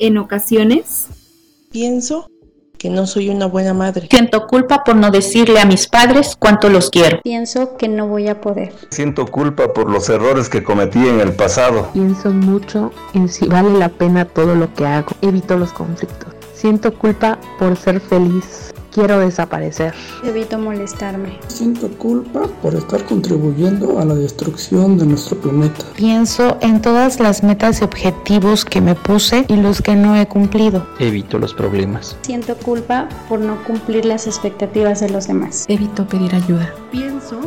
en ocasiones? Pienso que no soy una buena madre. Siento culpa por no decirle a mis padres cuánto los quiero. Pienso que no voy a poder. Siento culpa por los errores que cometí en el pasado. Pienso mucho en si vale la pena todo lo que hago. Evito los conflictos. Siento culpa por ser feliz. Quiero desaparecer. Evito molestarme. Siento culpa por estar contribuyendo a la destrucción de nuestro planeta. Pienso en todas las metas y objetivos que me puse y los que no he cumplido. Evito los problemas. Siento culpa por no cumplir las expectativas de los demás. Evito pedir ayuda. Pienso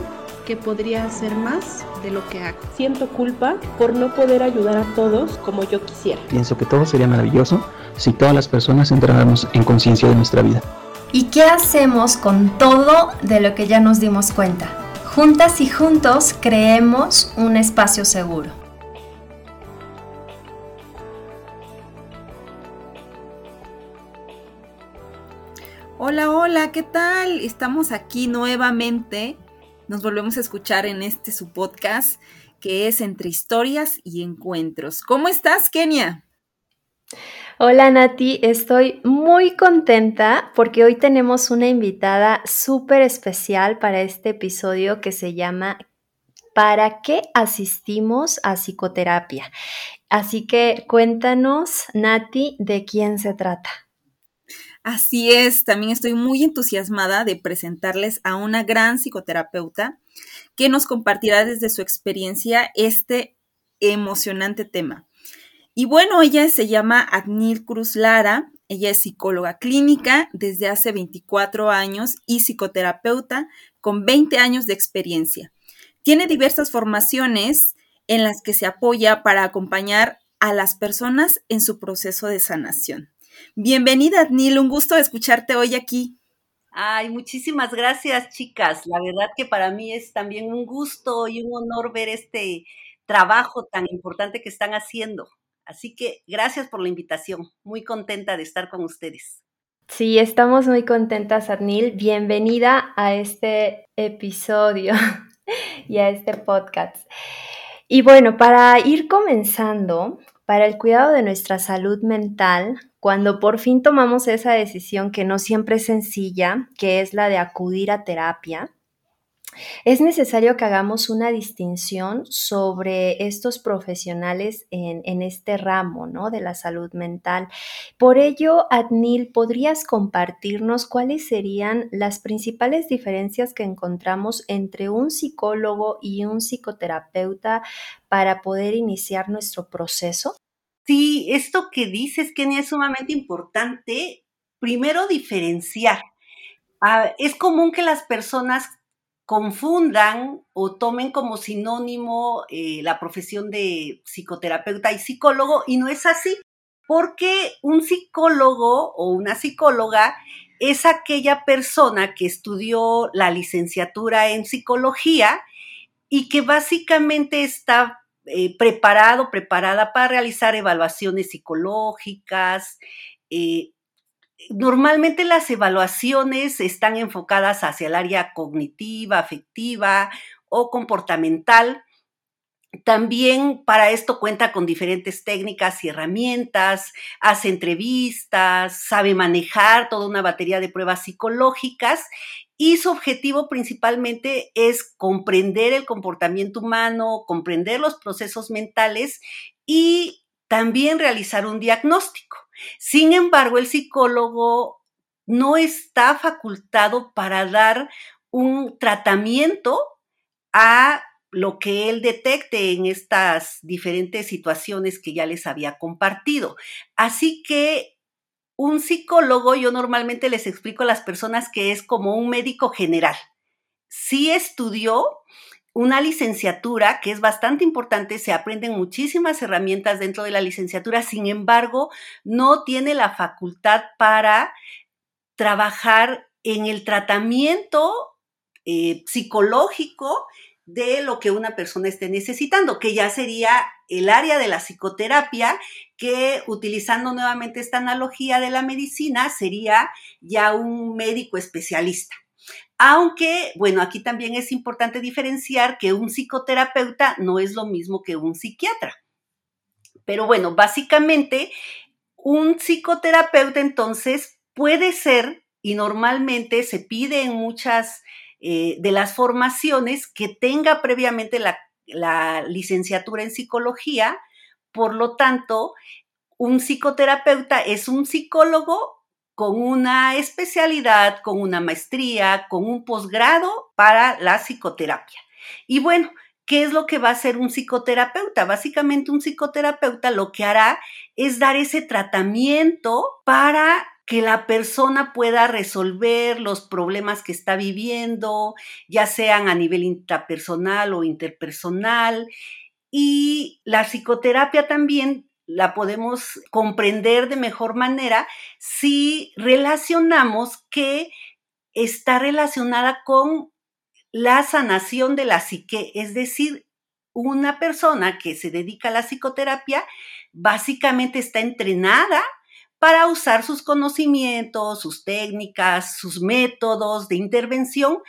que podría hacer más de lo que hago. Siento culpa por no poder ayudar a todos como yo quisiera. Pienso que todo sería maravilloso si todas las personas entráramos en conciencia de nuestra vida. ¿Y qué hacemos con todo de lo que ya nos dimos cuenta? Juntas y juntos creemos un espacio seguro. Hola, hola, ¿qué tal? Estamos aquí nuevamente. Nos volvemos a escuchar en este su podcast que es Entre Historias y Encuentros. ¿Cómo estás, Kenia? Hola Nati, estoy muy contenta porque hoy tenemos una invitada súper especial para este episodio que se llama ¿Para qué asistimos a psicoterapia? Así que cuéntanos, Nati, de quién se trata. Así es, también estoy muy entusiasmada de presentarles a una gran psicoterapeuta que nos compartirá desde su experiencia este emocionante tema. Y bueno, ella se llama Agnil Cruz Lara, ella es psicóloga clínica desde hace 24 años y psicoterapeuta con 20 años de experiencia. Tiene diversas formaciones en las que se apoya para acompañar a las personas en su proceso de sanación. Bienvenida, Agnil, un gusto escucharte hoy aquí. Ay, muchísimas gracias, chicas. La verdad que para mí es también un gusto y un honor ver este trabajo tan importante que están haciendo. Así que gracias por la invitación. Muy contenta de estar con ustedes. Sí, estamos muy contentas, Arnil. Bienvenida a este episodio y a este podcast. Y bueno, para ir comenzando, para el cuidado de nuestra salud mental, cuando por fin tomamos esa decisión que no siempre es sencilla, que es la de acudir a terapia, es necesario que hagamos una distinción sobre estos profesionales en, este ramo ¿no? de la salud mental. Por ello, Adnil, ¿podrías compartirnos cuáles serían las principales diferencias que encontramos entre un psicólogo y un psicoterapeuta para poder iniciar nuestro proceso? Sí, esto que dices, Kenia, es sumamente importante. Primero, diferenciar. Ah, es común que las personas confundan o tomen como sinónimo eh, la profesión de psicoterapeuta y psicólogo y no es así, porque un psicólogo o una psicóloga es aquella persona que estudió la licenciatura en psicología y que básicamente está eh, preparado, preparada para realizar evaluaciones psicológicas, eh, Normalmente las evaluaciones están enfocadas hacia el área cognitiva, afectiva o comportamental. También para esto cuenta con diferentes técnicas y herramientas, hace entrevistas, sabe manejar toda una batería de pruebas psicológicas y su objetivo principalmente es comprender el comportamiento humano, comprender los procesos mentales y también realizar un diagnóstico. Sin embargo, el psicólogo no está facultado para dar un tratamiento a lo que él detecte en estas diferentes situaciones que ya les había compartido. Así que un psicólogo, yo normalmente les explico a las personas que es como un médico general. Sí estudió, una licenciatura que es bastante importante, se aprenden muchísimas herramientas dentro de la licenciatura, sin embargo, no tiene la facultad para trabajar en el tratamiento eh, psicológico de lo que una persona esté necesitando, que ya sería el área de la psicoterapia, que utilizando nuevamente esta analogía de la medicina, sería ya un médico especialista. Aunque, bueno, aquí también es importante diferenciar que un psicoterapeuta no es lo mismo que un psiquiatra. Pero bueno, básicamente un psicoterapeuta entonces puede ser, y normalmente se pide en muchas eh, de las formaciones, que tenga previamente la, la licenciatura en psicología, por lo tanto, un psicoterapeuta es un psicólogo con una especialidad, con una maestría, con un posgrado para la psicoterapia. Y bueno, ¿qué es lo que va a hacer un psicoterapeuta? Básicamente un psicoterapeuta lo que hará es dar ese tratamiento para que la persona pueda resolver los problemas que está viviendo, ya sean a nivel intrapersonal o interpersonal. Y la psicoterapia también la podemos comprender de mejor manera si relacionamos que está relacionada con la sanación de la psique, es decir, una persona que se dedica a la psicoterapia básicamente está entrenada para usar sus conocimientos, sus técnicas, sus métodos de intervención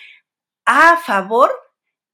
a favor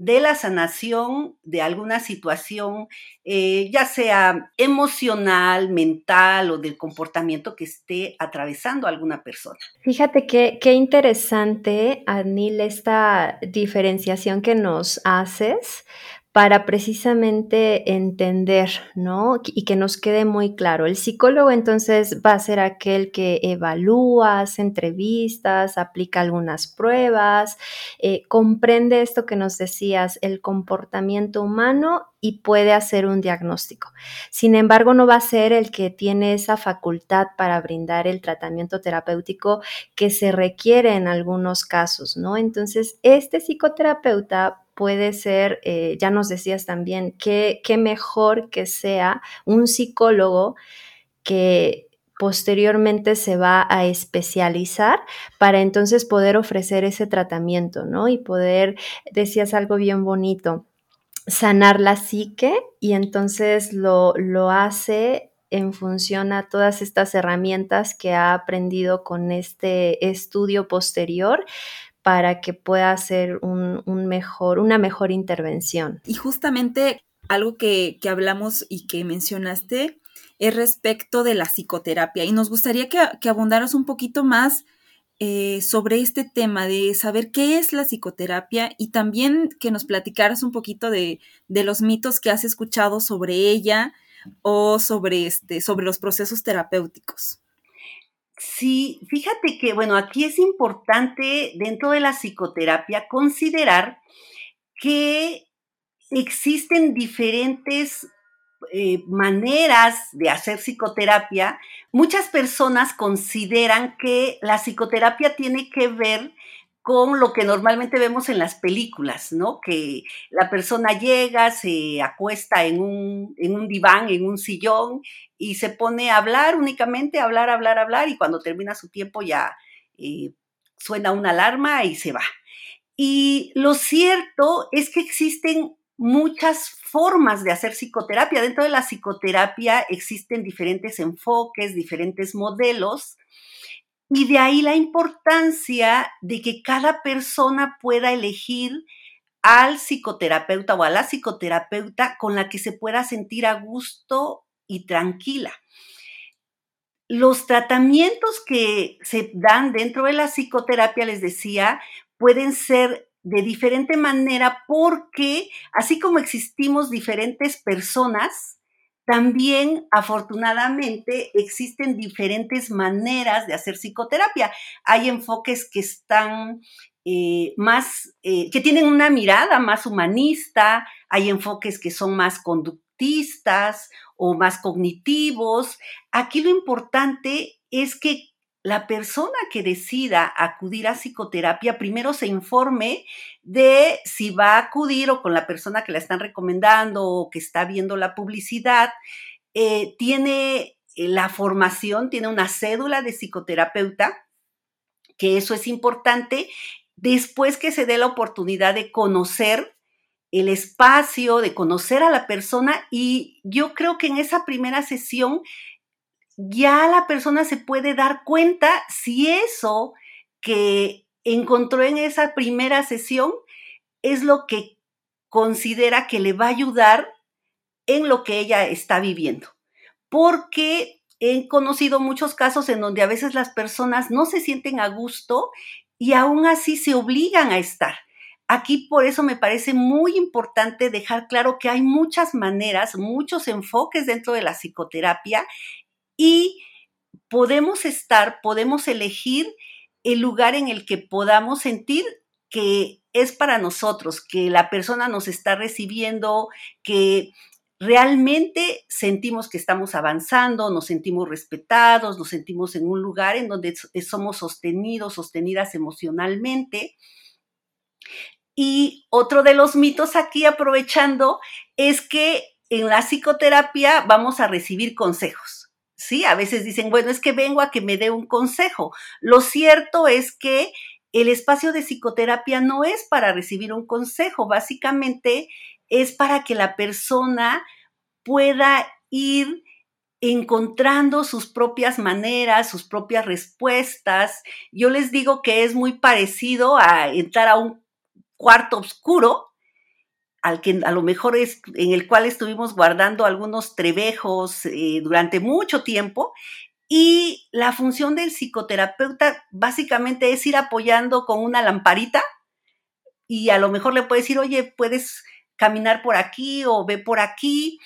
de la sanación de alguna situación, eh, ya sea emocional, mental o del comportamiento que esté atravesando alguna persona. Fíjate que, qué interesante, Anil, esta diferenciación que nos haces, para precisamente entender, ¿no? Y que nos quede muy claro. El psicólogo entonces va a ser aquel que evalúa, hace entrevistas, aplica algunas pruebas, eh, comprende esto que nos decías, el comportamiento humano y puede hacer un diagnóstico. Sin embargo, no va a ser el que tiene esa facultad para brindar el tratamiento terapéutico que se requiere en algunos casos, ¿no? Entonces, este psicoterapeuta puede ser, eh, ya nos decías también, qué mejor que sea un psicólogo que posteriormente se va a especializar para entonces poder ofrecer ese tratamiento, ¿no? Y poder, decías algo bien bonito, sanar la psique y entonces lo, lo hace en función a todas estas herramientas que ha aprendido con este estudio posterior para que pueda hacer un, mejor, una mejor intervención. Y justamente algo que, hablamos y que mencionaste es respecto de la psicoterapia. Y nos gustaría que, que abundaras un poquito más eh, sobre este tema de saber qué es la psicoterapia y también que nos platicaras un poquito de, de los mitos que has escuchado sobre ella o sobre, este, sobre los procesos terapéuticos. Sí, fíjate que, bueno, aquí es importante dentro de la psicoterapia considerar que existen diferentes eh, maneras de hacer psicoterapia. Muchas personas consideran que la psicoterapia tiene que ver con lo que normalmente vemos en las películas, ¿no? Que la persona llega, se acuesta en un, en un diván, en un sillón y se pone a hablar únicamente, hablar, hablar, hablar, y cuando termina su tiempo ya eh, suena una alarma y se va. Y lo cierto es que existen muchas formas de hacer psicoterapia. Dentro de la psicoterapia existen diferentes enfoques, diferentes modelos, y de ahí la importancia de que cada persona pueda elegir al psicoterapeuta o a la psicoterapeuta con la que se pueda sentir a gusto y tranquila. Los tratamientos que se dan dentro de la psicoterapia, les decía, pueden ser de diferente manera porque así como existimos diferentes personas, también afortunadamente existen diferentes maneras de hacer psicoterapia. Hay enfoques que están eh, más, eh, que tienen una mirada más humanista, hay enfoques que son más conductistas o más cognitivos. Aquí lo importante es que la persona que decida acudir a psicoterapia primero se informe de si va a acudir o con la persona que la están recomendando o que está viendo la publicidad, eh, tiene eh, la formación, tiene una cédula de psicoterapeuta, que eso es importante, después que se dé la oportunidad de conocer el espacio, de conocer a la persona y yo creo que en esa primera sesión ya la persona se puede dar cuenta si eso que encontró en esa primera sesión es lo que considera que le va a ayudar en lo que ella está viviendo. Porque he conocido muchos casos en donde a veces las personas no se sienten a gusto y aún así se obligan a estar. Aquí por eso me parece muy importante dejar claro que hay muchas maneras, muchos enfoques dentro de la psicoterapia y podemos estar, podemos elegir el lugar en el que podamos sentir que es para nosotros, que la persona nos está recibiendo, que realmente sentimos que estamos avanzando, nos sentimos respetados, nos sentimos en un lugar en donde somos sostenidos, sostenidas emocionalmente. Y otro de los mitos aquí, aprovechando, es que en la psicoterapia vamos a recibir consejos. Sí, a veces dicen, bueno, es que vengo a que me dé un consejo. Lo cierto es que el espacio de psicoterapia no es para recibir un consejo, básicamente es para que la persona pueda ir encontrando sus propias maneras, sus propias respuestas. Yo les digo que es muy parecido a entrar a un cuarto oscuro, al que a lo mejor es en el cual estuvimos guardando algunos trebejos eh, durante mucho tiempo. Y la función del psicoterapeuta básicamente es ir apoyando con una lamparita y a lo mejor le puedes decir, oye, puedes caminar por aquí o ve por aquí.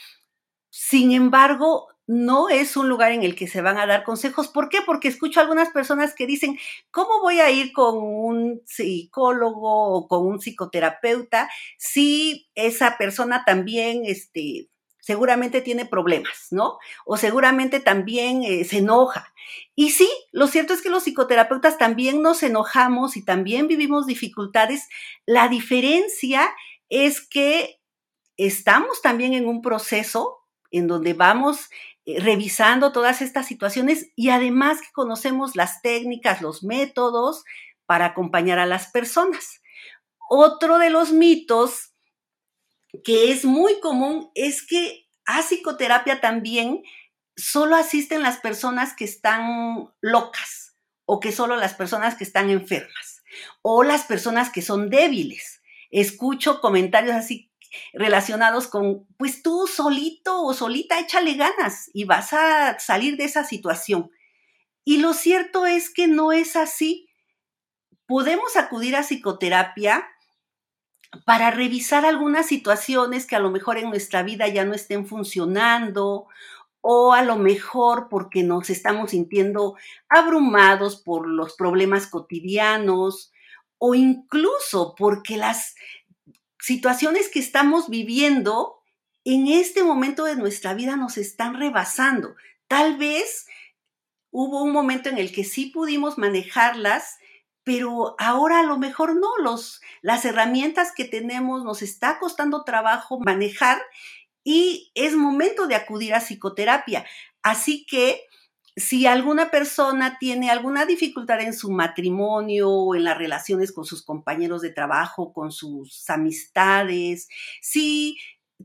Sin embargo, no es un lugar en el que se van a dar consejos. ¿Por qué? Porque escucho a algunas personas que dicen, ¿cómo voy a ir con un psicólogo o con un psicoterapeuta si esa persona también, este, seguramente tiene problemas, ¿no? O seguramente también eh, se enoja. Y sí, lo cierto es que los psicoterapeutas también nos enojamos y también vivimos dificultades. La diferencia es que estamos también en un proceso en donde vamos revisando todas estas situaciones y además que conocemos las técnicas, los métodos para acompañar a las personas. Otro de los mitos que es muy común es que a psicoterapia también solo asisten las personas que están locas o que solo las personas que están enfermas o las personas que son débiles escucho comentarios así relacionados con, pues tú solito o solita échale ganas y vas a salir de esa situación. Y lo cierto es que no es así. Podemos acudir a psicoterapia para revisar algunas situaciones que a lo mejor en nuestra vida ya no estén funcionando o a lo mejor porque nos estamos sintiendo abrumados por los problemas cotidianos o incluso porque las situaciones que estamos viviendo en este momento de nuestra vida nos están rebasando. Tal vez hubo un momento en el que sí pudimos manejarlas, pero ahora a lo mejor no, los, las herramientas que tenemos nos está costando trabajo manejar y es momento de acudir a psicoterapia. Así que si alguna persona tiene alguna dificultad en su matrimonio o en las relaciones con sus compañeros de trabajo, con sus amistades, si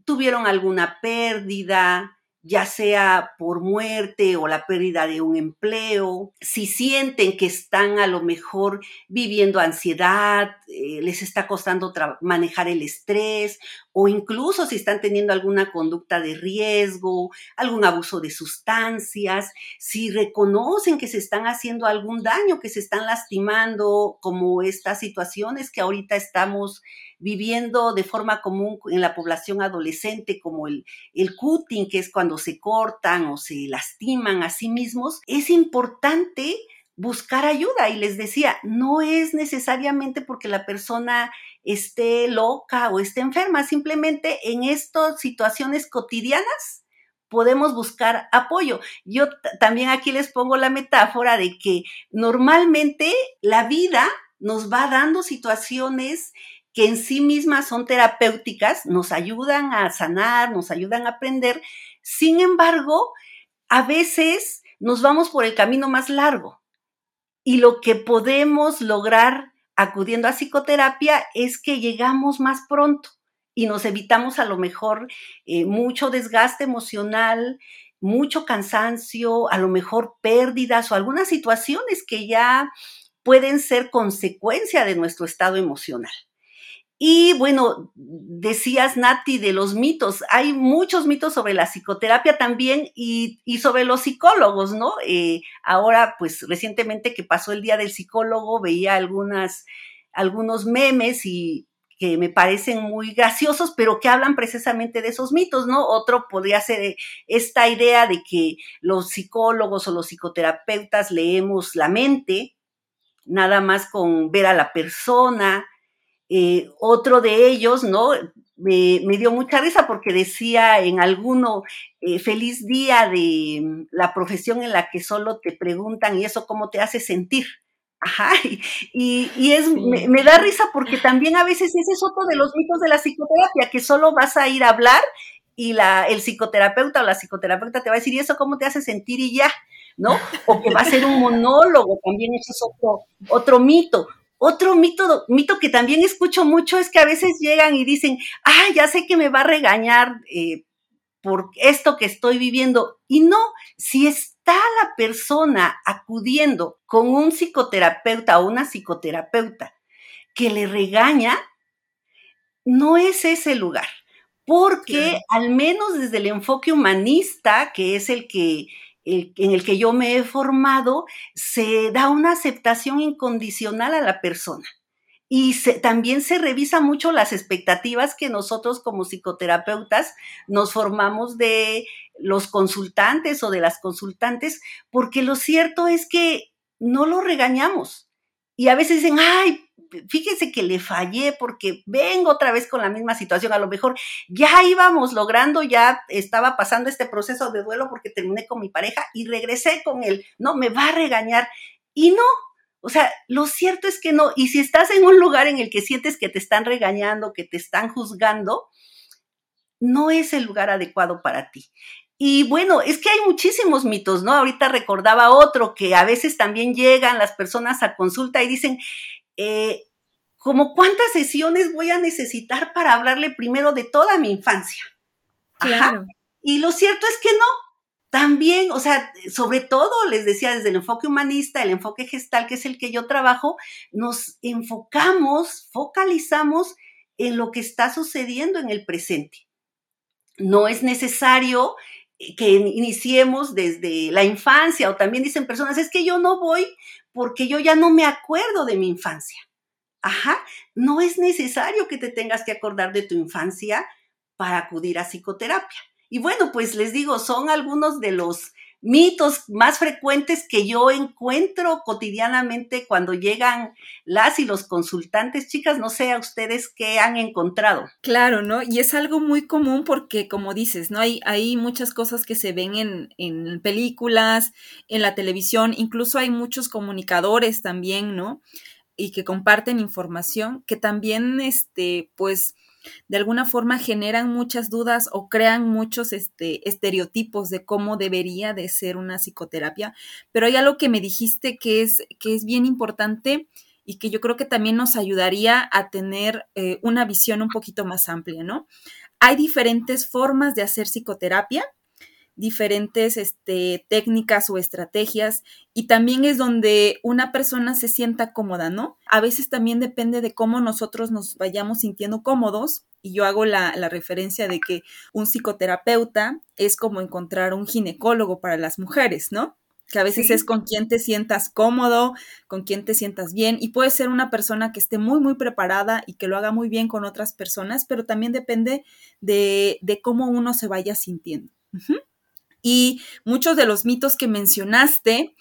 tuvieron alguna pérdida, ya sea por muerte o la pérdida de un empleo, si sienten que están a lo mejor viviendo ansiedad, eh, les está costando manejar el estrés o incluso si están teniendo alguna conducta de riesgo, algún abuso de sustancias, si reconocen que se están haciendo algún daño, que se están lastimando, como estas situaciones que ahorita estamos viviendo de forma común en la población adolescente, como el, el cutting, que es cuando se cortan o se lastiman a sí mismos, es importante buscar ayuda. Y les decía, no es necesariamente porque la persona esté loca o esté enferma, simplemente en estas situaciones cotidianas podemos buscar apoyo. Yo también aquí les pongo la metáfora de que normalmente la vida nos va dando situaciones que en sí mismas son terapéuticas, nos ayudan a sanar, nos ayudan a aprender. Sin embargo, a veces nos vamos por el camino más largo y lo que podemos lograr acudiendo a psicoterapia es que llegamos más pronto y nos evitamos a lo mejor eh, mucho desgaste emocional, mucho cansancio, a lo mejor pérdidas o algunas situaciones que ya pueden ser consecuencia de nuestro estado emocional. Y bueno, decías, Nati, de los mitos. Hay muchos mitos sobre la psicoterapia también y, sobre los psicólogos, ¿no? Eh, ahora, pues recientemente que pasó el Día del Psicólogo, veía algunas, algunos memes y que me parecen muy graciosos, pero que hablan precisamente de esos mitos, ¿no? Otro podría ser esta idea de que los psicólogos o los psicoterapeutas leemos la mente, nada más con ver a la persona, eh, otro de ellos, ¿no? Me, dio mucha risa porque decía en alguno, eh, feliz día de mm, la profesión en la que solo te preguntan y eso cómo te hace sentir. Ajá, y, y es, me, da risa porque también a veces ese es otro de los mitos de la psicoterapia, que solo vas a ir a hablar y la, el psicoterapeuta o la psicoterapeuta te va a decir, ¿y eso cómo te hace sentir? Y ya, ¿no? O que va a ser un monólogo, también eso es otro, otro mito. Otro mito, mito que también escucho mucho es que a veces llegan y dicen, ah, ya sé que me va a regañar eh, por esto que estoy viviendo. Y no, si está la persona acudiendo con un psicoterapeuta o una psicoterapeuta que le regaña, no es ese lugar. Porque al menos desde el enfoque humanista, que es el que en el que yo me he formado, se da una aceptación incondicional a la persona. Y también se revisa mucho las expectativas que nosotros como psicoterapeutas nos formamos de los consultantes o de las consultantes, porque lo cierto es que no lo regañamos. Y a veces dicen, ay, fíjese que le fallé porque vengo otra vez con la misma situación. A lo mejor ya íbamos logrando, ya estaba pasando este proceso de duelo porque terminé con mi pareja y regresé con él. No, me va a regañar. Y no, o sea, lo cierto es que no. Y si estás en un lugar en el que sientes que te están regañando, que te están juzgando, no es el lugar adecuado para ti. Y bueno, es que hay muchísimos mitos, ¿no? Ahorita recordaba otro que a veces también llegan las personas a consulta y dicen, eh, como cuántas sesiones voy a necesitar para hablarle primero de toda mi infancia. Claro. Y lo cierto es que no. También, o sea, sobre todo, les decía, desde el enfoque humanista, el enfoque gestal, que es el que yo trabajo, nos enfocamos, focalizamos en lo que está sucediendo en el presente. No es necesario que iniciemos desde la infancia o también dicen personas, es que yo no voy porque yo ya no me acuerdo de mi infancia. Ajá, no es necesario que te tengas que acordar de tu infancia para acudir a psicoterapia. Y bueno, pues les digo, son algunos de los mitos más frecuentes que yo encuentro cotidianamente cuando llegan las y los consultantes. Chicas, no sé a ustedes qué han encontrado. Claro, ¿no? Y es algo muy común porque, como dices, ¿no? Hay, hay muchas cosas que se ven en, en películas, en la televisión, incluso hay muchos comunicadores también, ¿no? Y que comparten información que también, este, pues, de alguna forma generan muchas dudas o crean muchos este, estereotipos de cómo debería de ser una psicoterapia. Pero hay algo que me dijiste que es, que es bien importante y que yo creo que también nos ayudaría a tener eh, una visión un poquito más amplia, ¿no? Hay diferentes formas de hacer psicoterapia diferentes este, técnicas o estrategias y también es donde una persona se sienta cómoda, ¿no? A veces también depende de cómo nosotros nos vayamos sintiendo cómodos y yo hago la, referencia de que un psicoterapeuta es como encontrar un ginecólogo para las mujeres, ¿no? que a veces es con quien te sientas cómodo, con quien te sientas bien, y puede ser una persona que esté muy, muy preparada y que lo haga muy bien con otras personas, pero también depende de, cómo uno se vaya sintiendo. Y muchos de los mitos que mencionaste,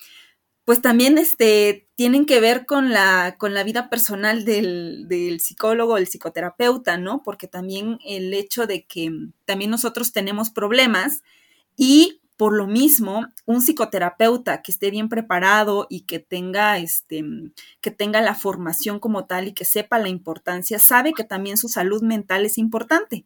pues también este, tienen que ver con la, con la vida personal del, del psicólogo, del psicoterapeuta, ¿no? Porque también el hecho de que también nosotros tenemos problemas y por lo mismo, un psicoterapeuta que esté bien preparado y que tenga, este, que tenga la formación como tal y que sepa la importancia, sabe que también su salud mental es importante.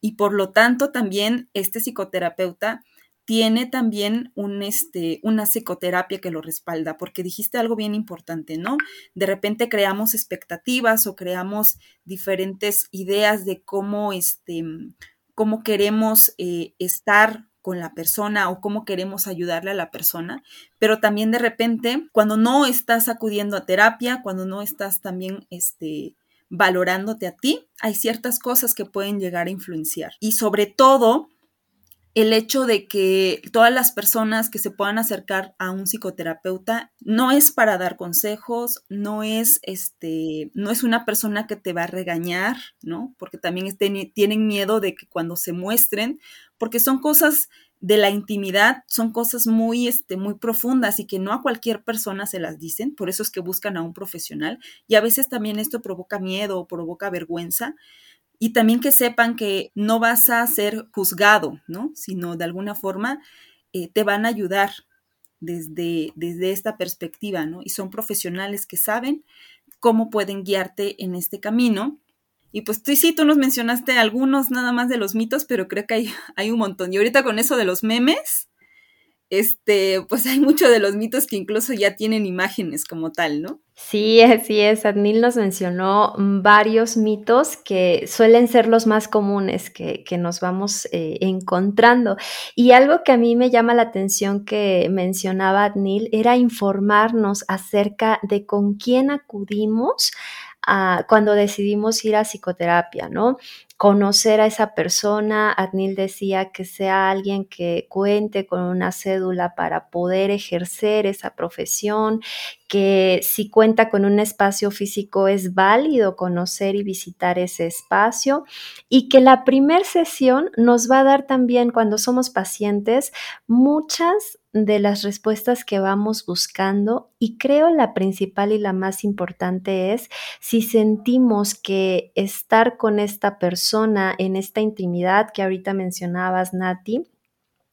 Y por lo tanto, también este psicoterapeuta tiene también un, este, una psicoterapia que lo respalda, porque dijiste algo bien importante, ¿no? De repente creamos expectativas o creamos diferentes ideas de cómo, este, cómo queremos eh, estar con la persona o cómo queremos ayudarle a la persona, pero también de repente cuando no estás acudiendo a terapia, cuando no estás también este, valorándote a ti, hay ciertas cosas que pueden llegar a influenciar. Y sobre todo, el hecho de que todas las personas que se puedan acercar a un psicoterapeuta no es para dar consejos, no es este, no es una persona que te va a regañar, ¿no? Porque también tienen miedo de que cuando se muestren, porque son cosas de la intimidad, son cosas muy, este, muy profundas y que no a cualquier persona se las dicen, por eso es que buscan a un profesional y a veces también esto provoca miedo o provoca vergüenza y también que sepan que no vas a ser juzgado, ¿no? Sino de alguna forma eh, te van a ayudar desde, desde esta perspectiva, ¿no? Y son profesionales que saben cómo pueden guiarte en este camino. Y pues tú sí, tú nos mencionaste algunos nada más de los mitos, pero creo que hay, hay un montón. Y ahorita con eso de los memes, este, pues hay muchos de los mitos que incluso ya tienen imágenes como tal, ¿no? Sí, así es. Adnil nos mencionó varios mitos que suelen ser los más comunes que, nos vamos eh, encontrando. Y algo que a mí me llama la atención que mencionaba Adnil era informarnos acerca de con quién acudimos cuando decidimos ir a psicoterapia, ¿no? Conocer a esa persona. Adnil decía que sea alguien que cuente con una cédula para poder ejercer esa profesión, que si cuenta con un espacio físico es válido conocer y visitar ese espacio y que la primer sesión nos va a dar también cuando somos pacientes muchas de las respuestas que vamos buscando y creo la principal y la más importante es si sentimos que estar con esta persona en esta intimidad que ahorita mencionabas, Nati,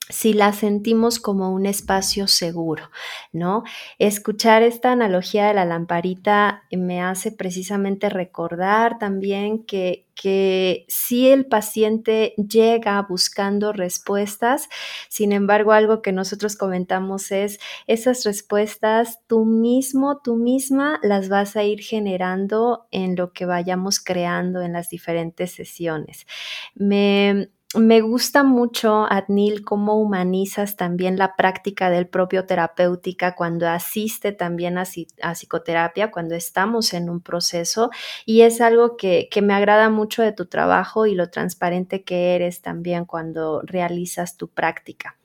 si la sentimos como un espacio seguro, ¿no? Escuchar esta analogía de la lamparita me hace precisamente recordar también que, que si el paciente llega buscando respuestas, sin embargo, algo que nosotros comentamos es esas respuestas tú mismo, tú misma las vas a ir generando en lo que vayamos creando en las diferentes sesiones. Me me gusta mucho, Adnil, cómo humanizas también la práctica del propio terapéutica cuando asiste también a, psicoterapia, cuando estamos en un proceso. Y es algo que, que, me agrada mucho de tu trabajo y lo transparente que eres también cuando realizas tu práctica.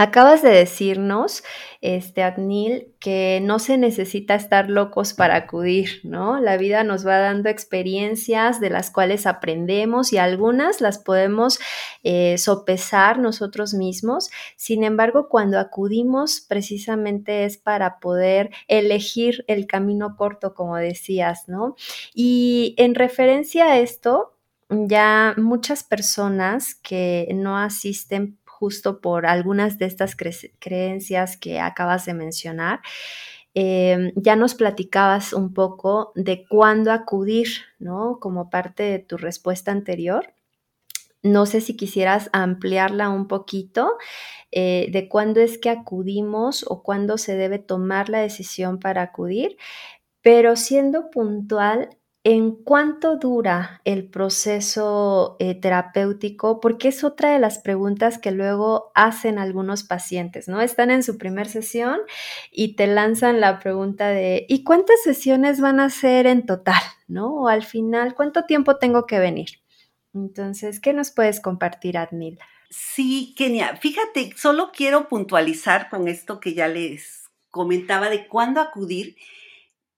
Acabas de decirnos, este, Adnil, que no se necesita estar locos para acudir, ¿no? La vida nos va dando experiencias de las cuales aprendemos y algunas las podemos eh, sopesar nosotros mismos. Sin embargo, cuando acudimos precisamente es para poder elegir el camino corto, como decías, ¿no? Y en referencia a esto, ya muchas personas que no asisten justo por algunas de estas creencias que acabas de mencionar. Em, ya nos platicabas un poco de cuándo acudir, ¿no? Como parte de tu respuesta anterior. No sé si quisieras ampliarla un poquito eh, de cuándo es que acudimos o cuándo se debe tomar la decisión para acudir, pero siendo puntual ¿En cuánto dura el proceso eh, terapéutico? Porque es otra de las preguntas que luego hacen algunos pacientes, ¿no? Están en su primer sesión y te lanzan la pregunta de ¿y cuántas sesiones van a ser en total? ¿No? O al final, ¿cuánto tiempo tengo que venir? Entonces, ¿qué nos puedes compartir, Admil? Sí, Kenia, fíjate, solo quiero puntualizar con esto que ya les comentaba de cuándo acudir.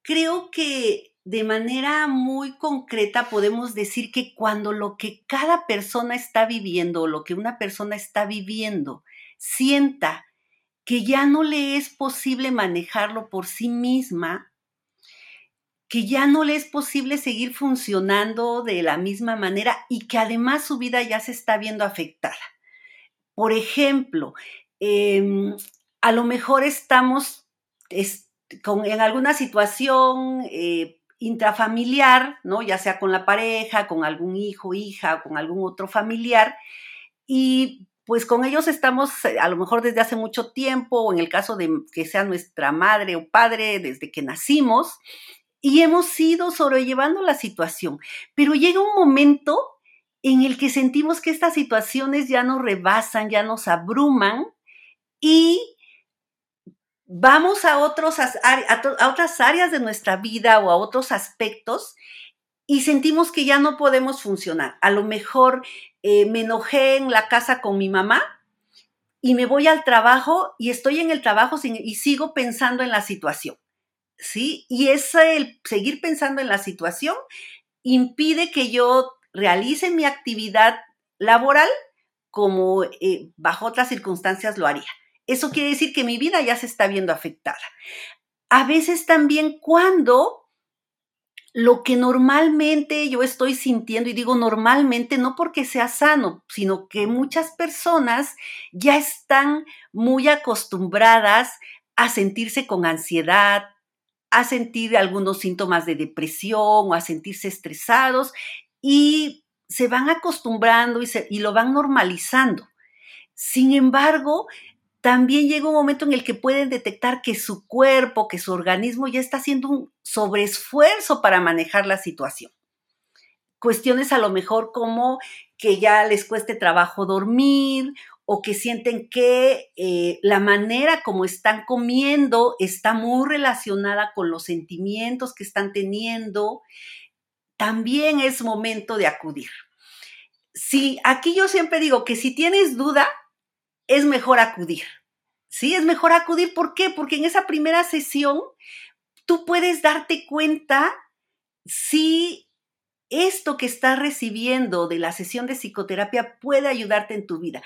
Creo que de manera muy concreta podemos decir que cuando lo que cada persona está viviendo o lo que una persona está viviendo sienta que ya no le es posible manejarlo por sí misma, que ya no le es posible seguir funcionando de la misma manera y que además su vida ya se está viendo afectada. Por ejemplo, em, a lo mejor estamos en alguna situación eh, intrafamiliar, ¿no? Ya sea con la pareja, con algún hijo, hija, con algún otro familiar. Y pues con ellos estamos eh, a lo mejor desde hace mucho tiempo, o en el caso de que sea nuestra madre o padre, desde que nacimos, y hemos ido sobrellevando la situación. Pero llega un momento en el que sentimos que estas situaciones ya nos rebasan, ya nos abruman y vamos a, otros, a, otras áreas de nuestra vida o a otros aspectos y sentimos que ya no podemos funcionar. A lo mejor eh, me enojé en la casa con mi mamá y me voy al trabajo y estoy en el trabajo y sigo pensando en la situación. ¿Sí? Y ese el seguir pensando en la situación impide que yo realice mi actividad laboral como eh, bajo otras circunstancias lo haría. Eso quiere decir que mi vida ya se está viendo afectada. A veces también cuando lo que normalmente yo estoy sintiendo, y digo normalmente no porque sea sano, sino que muchas personas ya están muy acostumbradas a sentirse con ansiedad, a sentir algunos síntomas de depresión o a sentirse estresados y se van acostumbrando y, y lo van normalizando. Sin embargo, también llega un momento en el que pueden detectar que su cuerpo, que su organismo ya está haciendo un sobreesfuerzo para manejar la situación. Cuestiones a lo mejor como que ya les cueste trabajo dormir o que sienten que eh, la manera como están comiendo está muy relacionada con los sentimientos que están teniendo, también es momento de acudir. Si aquí yo siempre digo que si tienes duda, es mejor acudir. Sí, es mejor acudir. ¿Por qué? Porque en esa primera sesión tú puedes darte cuenta si esto que estás recibiendo de la sesión de psicoterapia puede ayudarte en tu vida.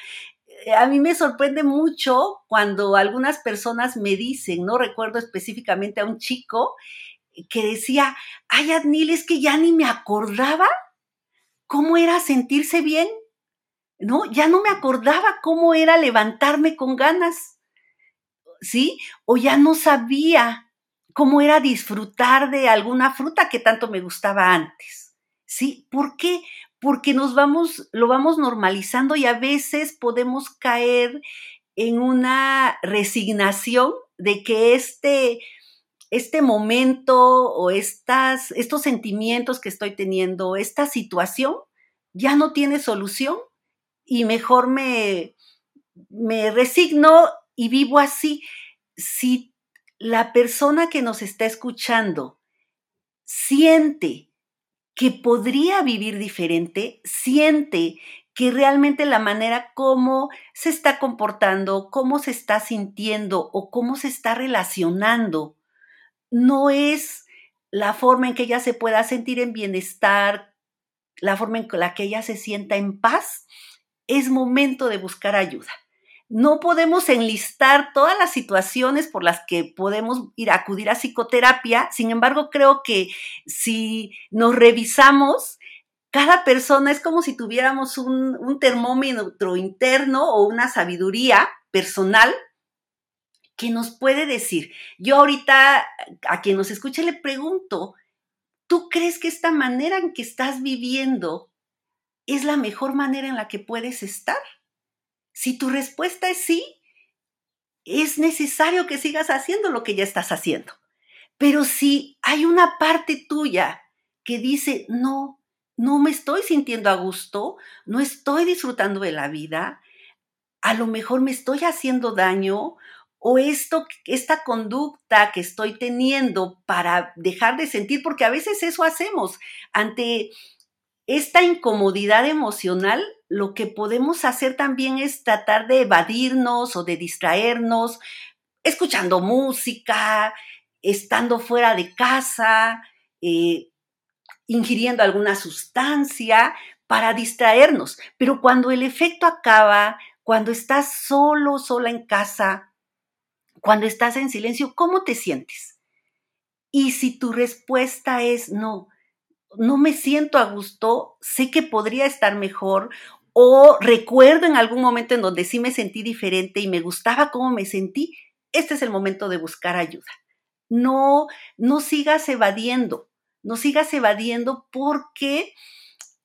Eh, a mí me sorprende mucho cuando algunas personas me dicen, no recuerdo específicamente a un chico que decía, ay, Adnil, es que ya ni me acordaba cómo era sentirse bien ¿no? Ya no me acordaba cómo era levantarme con ganas, ¿sí? O ya no sabía cómo era disfrutar de alguna fruta que tanto me gustaba antes, ¿sí? ¿Por qué? Porque nos vamos, lo vamos normalizando y a veces podemos caer en una resignación de que este, este momento o estas, estos sentimientos que estoy teniendo, esta situación, ya no tiene solución y mejor me, me resigno y vivo así. Si la persona que nos está escuchando siente que podría vivir diferente, siente que realmente la manera como se está comportando, cómo se está sintiendo o cómo se está relacionando, no es la forma en que ella se pueda sentir en bienestar, la forma en la que ella se sienta en paz, es momento de buscar ayuda. No podemos enlistar todas las situaciones por las que podemos ir a acudir a psicoterapia, sin embargo, creo que si nos revisamos, cada persona es como si tuviéramos un, un termómetro interno o una sabiduría personal que nos puede decir. Yo ahorita a quien nos escuche le pregunto, ¿tú crees que esta manera en que estás viviendo es la mejor manera en la que puedes estar? Si tu respuesta es sí, es necesario que sigas haciendo lo que ya estás haciendo. Pero si hay una parte tuya que dice, no, no me estoy sintiendo a gusto, no estoy disfrutando de la vida, a lo mejor me estoy haciendo daño o esto, esta conducta que estoy teniendo para dejar de sentir, porque a veces eso hacemos ante esta incomodidad emocional, lo que podemos hacer también es tratar de evadirnos o de distraernos, escuchando música, estando fuera de casa, eh, ingiriendo alguna sustancia para distraernos. Pero cuando el efecto acaba, cuando estás solo, sola en casa, cuando estás en silencio, ¿cómo te sientes? Y si tu respuesta es no, no me siento a gusto, sé que podría estar mejor o recuerdo en algún momento en donde sí me sentí diferente y me gustaba cómo me sentí, este es el momento de buscar ayuda. No, no sigas evadiendo, no sigas evadiendo porque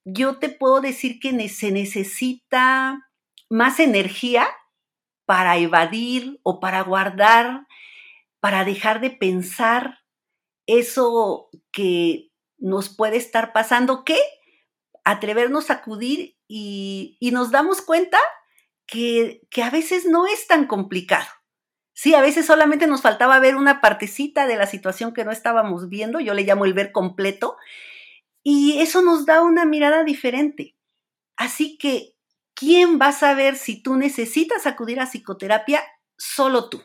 yo te puedo decir que se necesita más energía para evadir o para guardar, para dejar de pensar eso que nos puede estar pasando que atrevernos a acudir y, nos damos cuenta que, que, a veces no es tan complicado. Sí, a veces solamente nos faltaba ver una partecita de la situación que no estábamos viendo, yo le llamo el ver completo, Y eso nos da una mirada diferente. Así que, ¿quién va a saber si tú necesitas acudir a psicoterapia? Solo tú.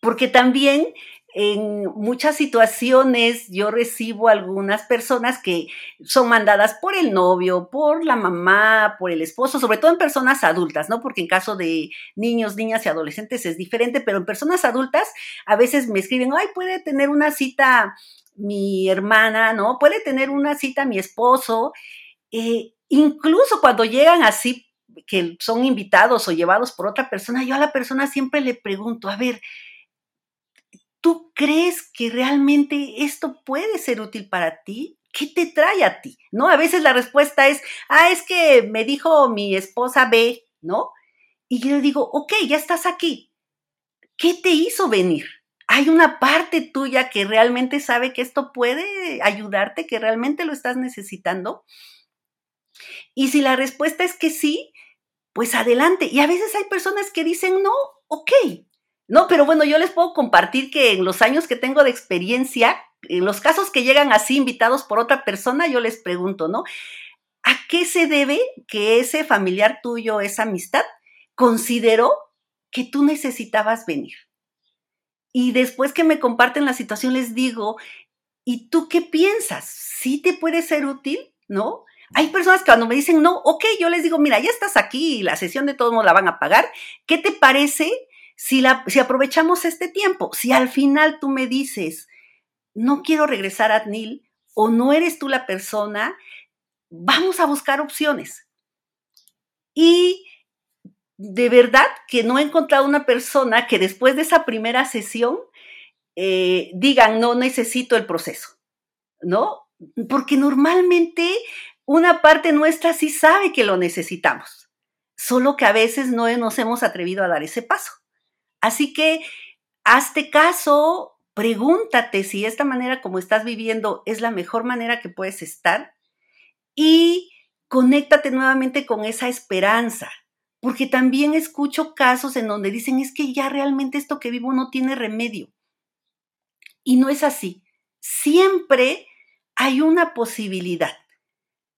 Porque también en muchas situaciones yo recibo algunas personas que son mandadas por el novio, por la mamá, por el esposo, sobre todo en personas adultas, ¿no? Porque en caso de niños, niñas y adolescentes es diferente, pero en personas adultas a veces me escriben, ay, puede tener una cita mi hermana, ¿no? Puede tener una cita mi esposo. Eh, incluso cuando llegan así, que son invitados o llevados por otra persona, yo a la persona siempre le pregunto, a ver, ¿tú crees que realmente esto puede ser útil para ti? ¿Qué te trae a ti? ¿No? A veces la respuesta es, ah, es que me dijo mi esposa B, ¿no? Y yo digo, ok, ya estás aquí. ¿Qué te hizo venir? ¿Hay una parte tuya que realmente sabe que esto puede ayudarte, que realmente lo estás necesitando? Y si la respuesta es que sí, pues adelante. Y a veces hay personas que dicen, no, ok, no, pero bueno, yo les puedo compartir que en los años que tengo de experiencia, en los casos que llegan así invitados por otra persona, yo les pregunto, ¿no? ¿A qué se debe que ese familiar tuyo, esa amistad, consideró que tú necesitabas venir? Y después que me comparten la situación, les digo, ¿y tú qué piensas? ¿Sí te puede ser útil? ¿No? Hay personas que cuando me dicen, no, ok, yo les digo, mira, ya estás aquí, la sesión de todos modos la van a pagar. ¿Qué te parece si, la, si aprovechamos este tiempo, si al final tú me dices, no quiero regresar a NIL o no eres tú la persona, vamos a buscar opciones. Y de verdad que no he encontrado una persona que después de esa primera sesión eh, digan, no necesito el proceso, ¿no? Porque normalmente una parte nuestra sí sabe que lo necesitamos, solo que a veces no nos hemos atrevido a dar ese paso. Así que hazte caso, pregúntate si esta manera como estás viviendo es la mejor manera que puedes estar y conéctate nuevamente con esa esperanza, porque también escucho casos en donde dicen es que ya realmente esto que vivo no tiene remedio. Y no es así. Siempre hay una posibilidad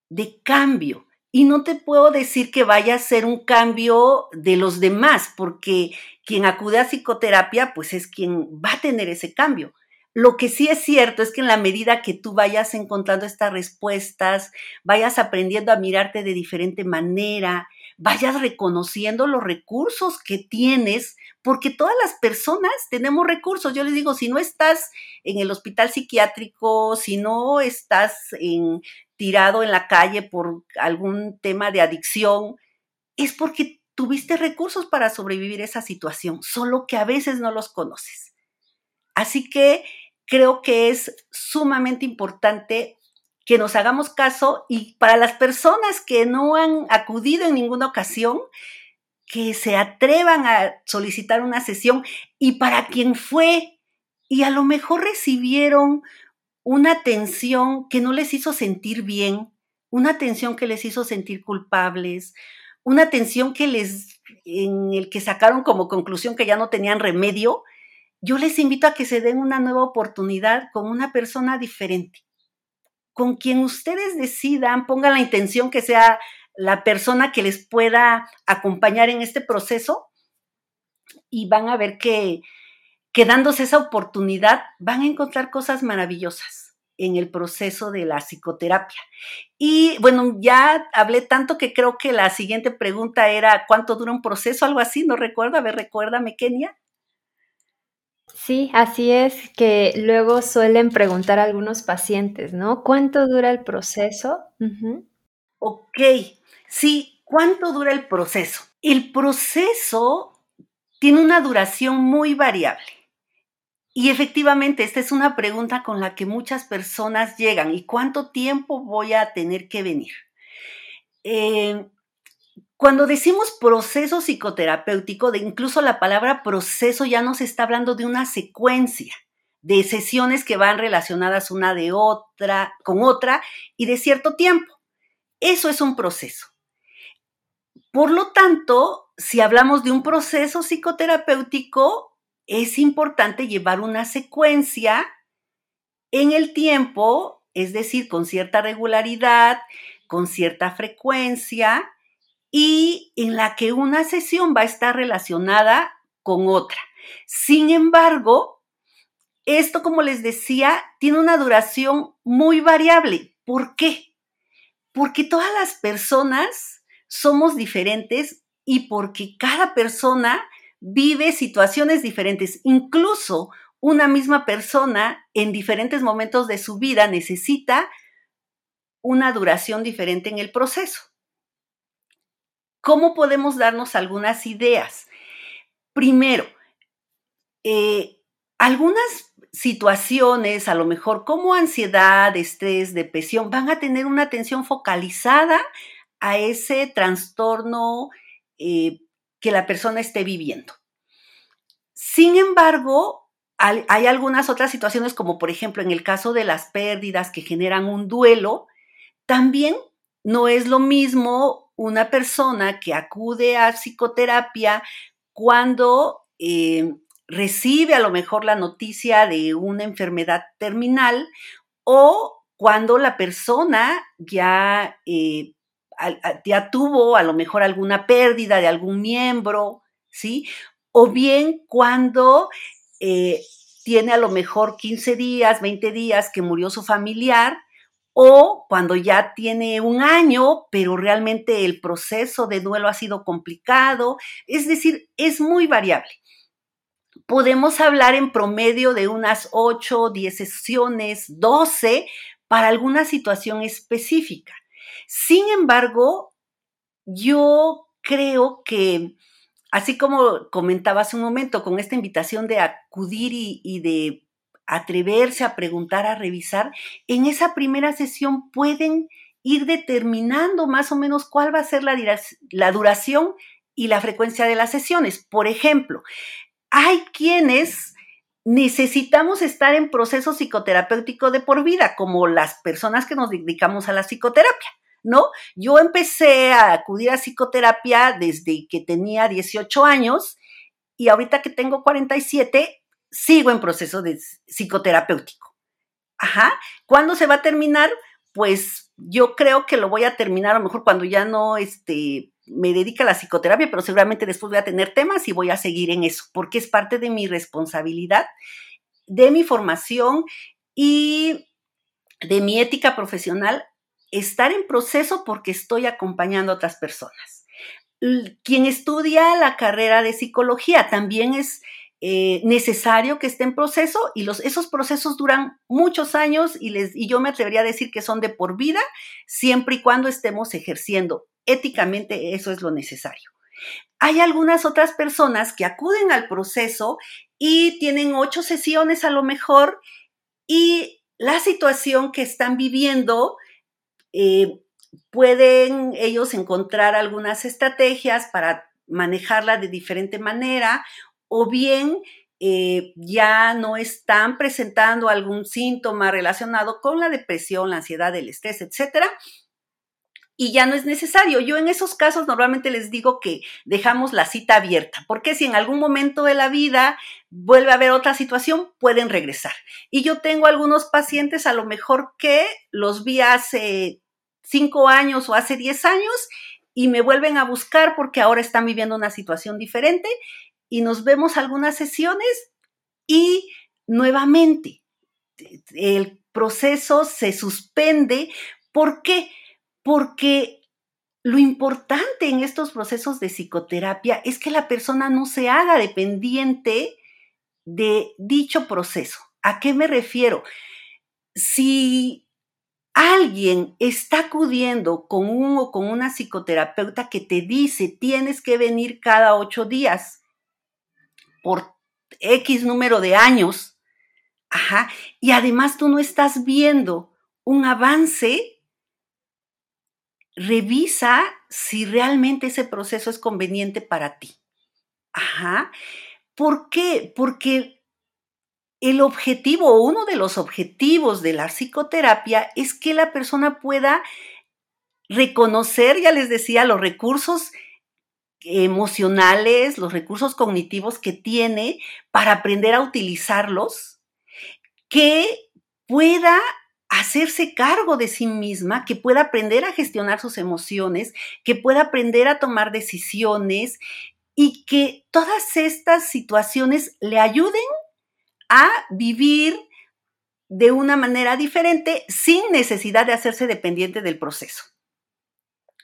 de cambio, y no te puedo decir que vaya a ser un cambio de los demás, porque quien acude a psicoterapia, pues es quien va a tener ese cambio. Lo que sí es cierto es que en la medida que tú vayas encontrando estas respuestas, vayas aprendiendo a mirarte de diferente manera, vayas reconociendo los recursos que tienes, porque todas las personas tenemos recursos. Yo les digo, si no estás en el hospital psiquiátrico, si no estás en tirado en la calle por algún tema de adicción, es porque tuviste recursos para sobrevivir esa situación, solo que a veces no los conoces. Así que creo que es sumamente importante que nos hagamos caso y para las personas que no han acudido en ninguna ocasión, que se atrevan a solicitar una sesión y para quien fue y a lo mejor recibieron una atención que no les hizo sentir bien, una atención que les hizo sentir culpables, una atención que les, en el que sacaron como conclusión que ya no tenían remedio, yo les invito a que se den una nueva oportunidad con una persona diferente, con quien ustedes decidan, pongan la intención que sea la persona que les pueda acompañar en este proceso y van a ver que, que dándose esa oportunidad van a encontrar cosas maravillosas en el proceso de la psicoterapia. Y bueno, ya hablé tanto que creo que la siguiente pregunta era ¿cuánto dura un proceso? Algo así, no recuerdo, a ver, recuérdame, Kenia. Sí, así es que luego suelen preguntar a algunos pacientes, ¿no? ¿Cuánto dura el proceso? Ok, sí, ¿cuánto dura el proceso? El proceso tiene una duración muy variable. Y efectivamente, esta es una pregunta con la que muchas personas llegan. ¿Y cuánto tiempo voy a tener que venir? Eh, cuando decimos proceso psicoterapéutico, de incluso la palabra proceso ya nos está hablando de una secuencia de sesiones que van relacionadas una de otra con otra y de cierto tiempo. Eso es un proceso. Por lo tanto, si hablamos de un proceso psicoterapéutico, es importante llevar una secuencia en el tiempo es decir, con cierta regularidad, con cierta frecuencia y en la que una sesión va a estar relacionada con otra. Sin embargo, esto, como les decía, tiene una duración muy variable. ¿Por qué? Porque todas las personas somos diferentes y porque cada persona vive situaciones diferentes. Incluso una misma persona en diferentes momentos de su vida necesita una duración diferente en el proceso. ¿Cómo podemos darnos algunas ideas? Primero, eh, algunas situaciones, a lo mejor como ansiedad, estrés, depresión, van a tener una atención focalizada a ese trastorno eh, que la persona esté viviendo. Sin embargo, hay algunas otras situaciones, como por ejemplo en el caso de las pérdidas que generan un duelo, también no es lo mismo una persona que acude a psicoterapia cuando eh, recibe a lo mejor la noticia de una enfermedad terminal o cuando la persona ya, eh, ya tuvo a lo mejor alguna pérdida de algún miembro, ¿sí? O bien cuando eh, tiene a lo mejor 15 días, 20 días que murió su familiar o cuando ya tiene un año, pero realmente el proceso de duelo ha sido complicado. Es decir, es muy variable. Podemos hablar en promedio de unas 8, 10 sesiones, 12 para alguna situación específica. Sin embargo, yo creo que, así como comentaba hace un momento, con esta invitación de acudir y, de atreverse a preguntar, a revisar, en esa primera sesión pueden ir determinando más o menos cuál va a ser la duración y la frecuencia de las sesiones. Por ejemplo, hay quienes necesitamos estar en proceso psicoterapéutico de por vida, como las personas que nos dedicamos a la psicoterapia. ¿No? Yo empecé a acudir a psicoterapia desde que tenía 18 años y ahorita que tengo 47, sigo en proceso de psicoterapéutico. Ajá. ¿Cuándo se va a terminar? Pues yo creo que lo voy a terminar a lo mejor cuando ya no este, me dedica a la psicoterapia, pero seguramente después voy a tener temas y voy a seguir en eso, porque es parte de mi responsabilidad, de mi formación y de mi ética profesional estar en proceso porque estoy acompañando a otras personas. Quien estudia la carrera de psicología también es eh, necesario que esté en proceso y los, esos procesos duran muchos años y, les, y yo me atrevería a decir que son de por vida, siempre y cuando estemos ejerciendo. Éticamente eso es lo necesario. Hay algunas otras personas que acuden al proceso y tienen ocho sesiones a lo mejor y la situación que están viviendo eh, pueden ellos encontrar algunas estrategias para manejarla de diferente manera o bien eh, ya no están presentando algún síntoma relacionado con la depresión, la ansiedad, el estrés, etcétera. Y ya no es necesario. Yo en esos casos normalmente les digo que dejamos la cita abierta, porque si en algún momento de la vida vuelve a haber otra situación, pueden regresar. Y yo tengo algunos pacientes a lo mejor que los vi hace cinco años o hace diez años y me vuelven a buscar porque ahora están viviendo una situación diferente y nos vemos algunas sesiones y nuevamente el proceso se suspende. ¿Por qué? Porque lo importante en estos procesos de psicoterapia es que la persona no se haga dependiente de dicho proceso. ¿A qué me refiero? Si alguien está acudiendo con un o con una psicoterapeuta que te dice tienes que venir cada ocho días, por X número de años, ajá, y además tú no estás viendo un avance, revisa si realmente ese proceso es conveniente para ti. Ajá. ¿Por qué? Porque el objetivo, uno de los objetivos de la psicoterapia es que la persona pueda reconocer, ya les decía, los recursos emocionales, los recursos cognitivos que tiene para aprender a utilizarlos, que pueda hacerse cargo de sí misma, que pueda aprender a gestionar sus emociones, que pueda aprender a tomar decisiones y que todas estas situaciones le ayuden a vivir de una manera diferente sin necesidad de hacerse dependiente del proceso.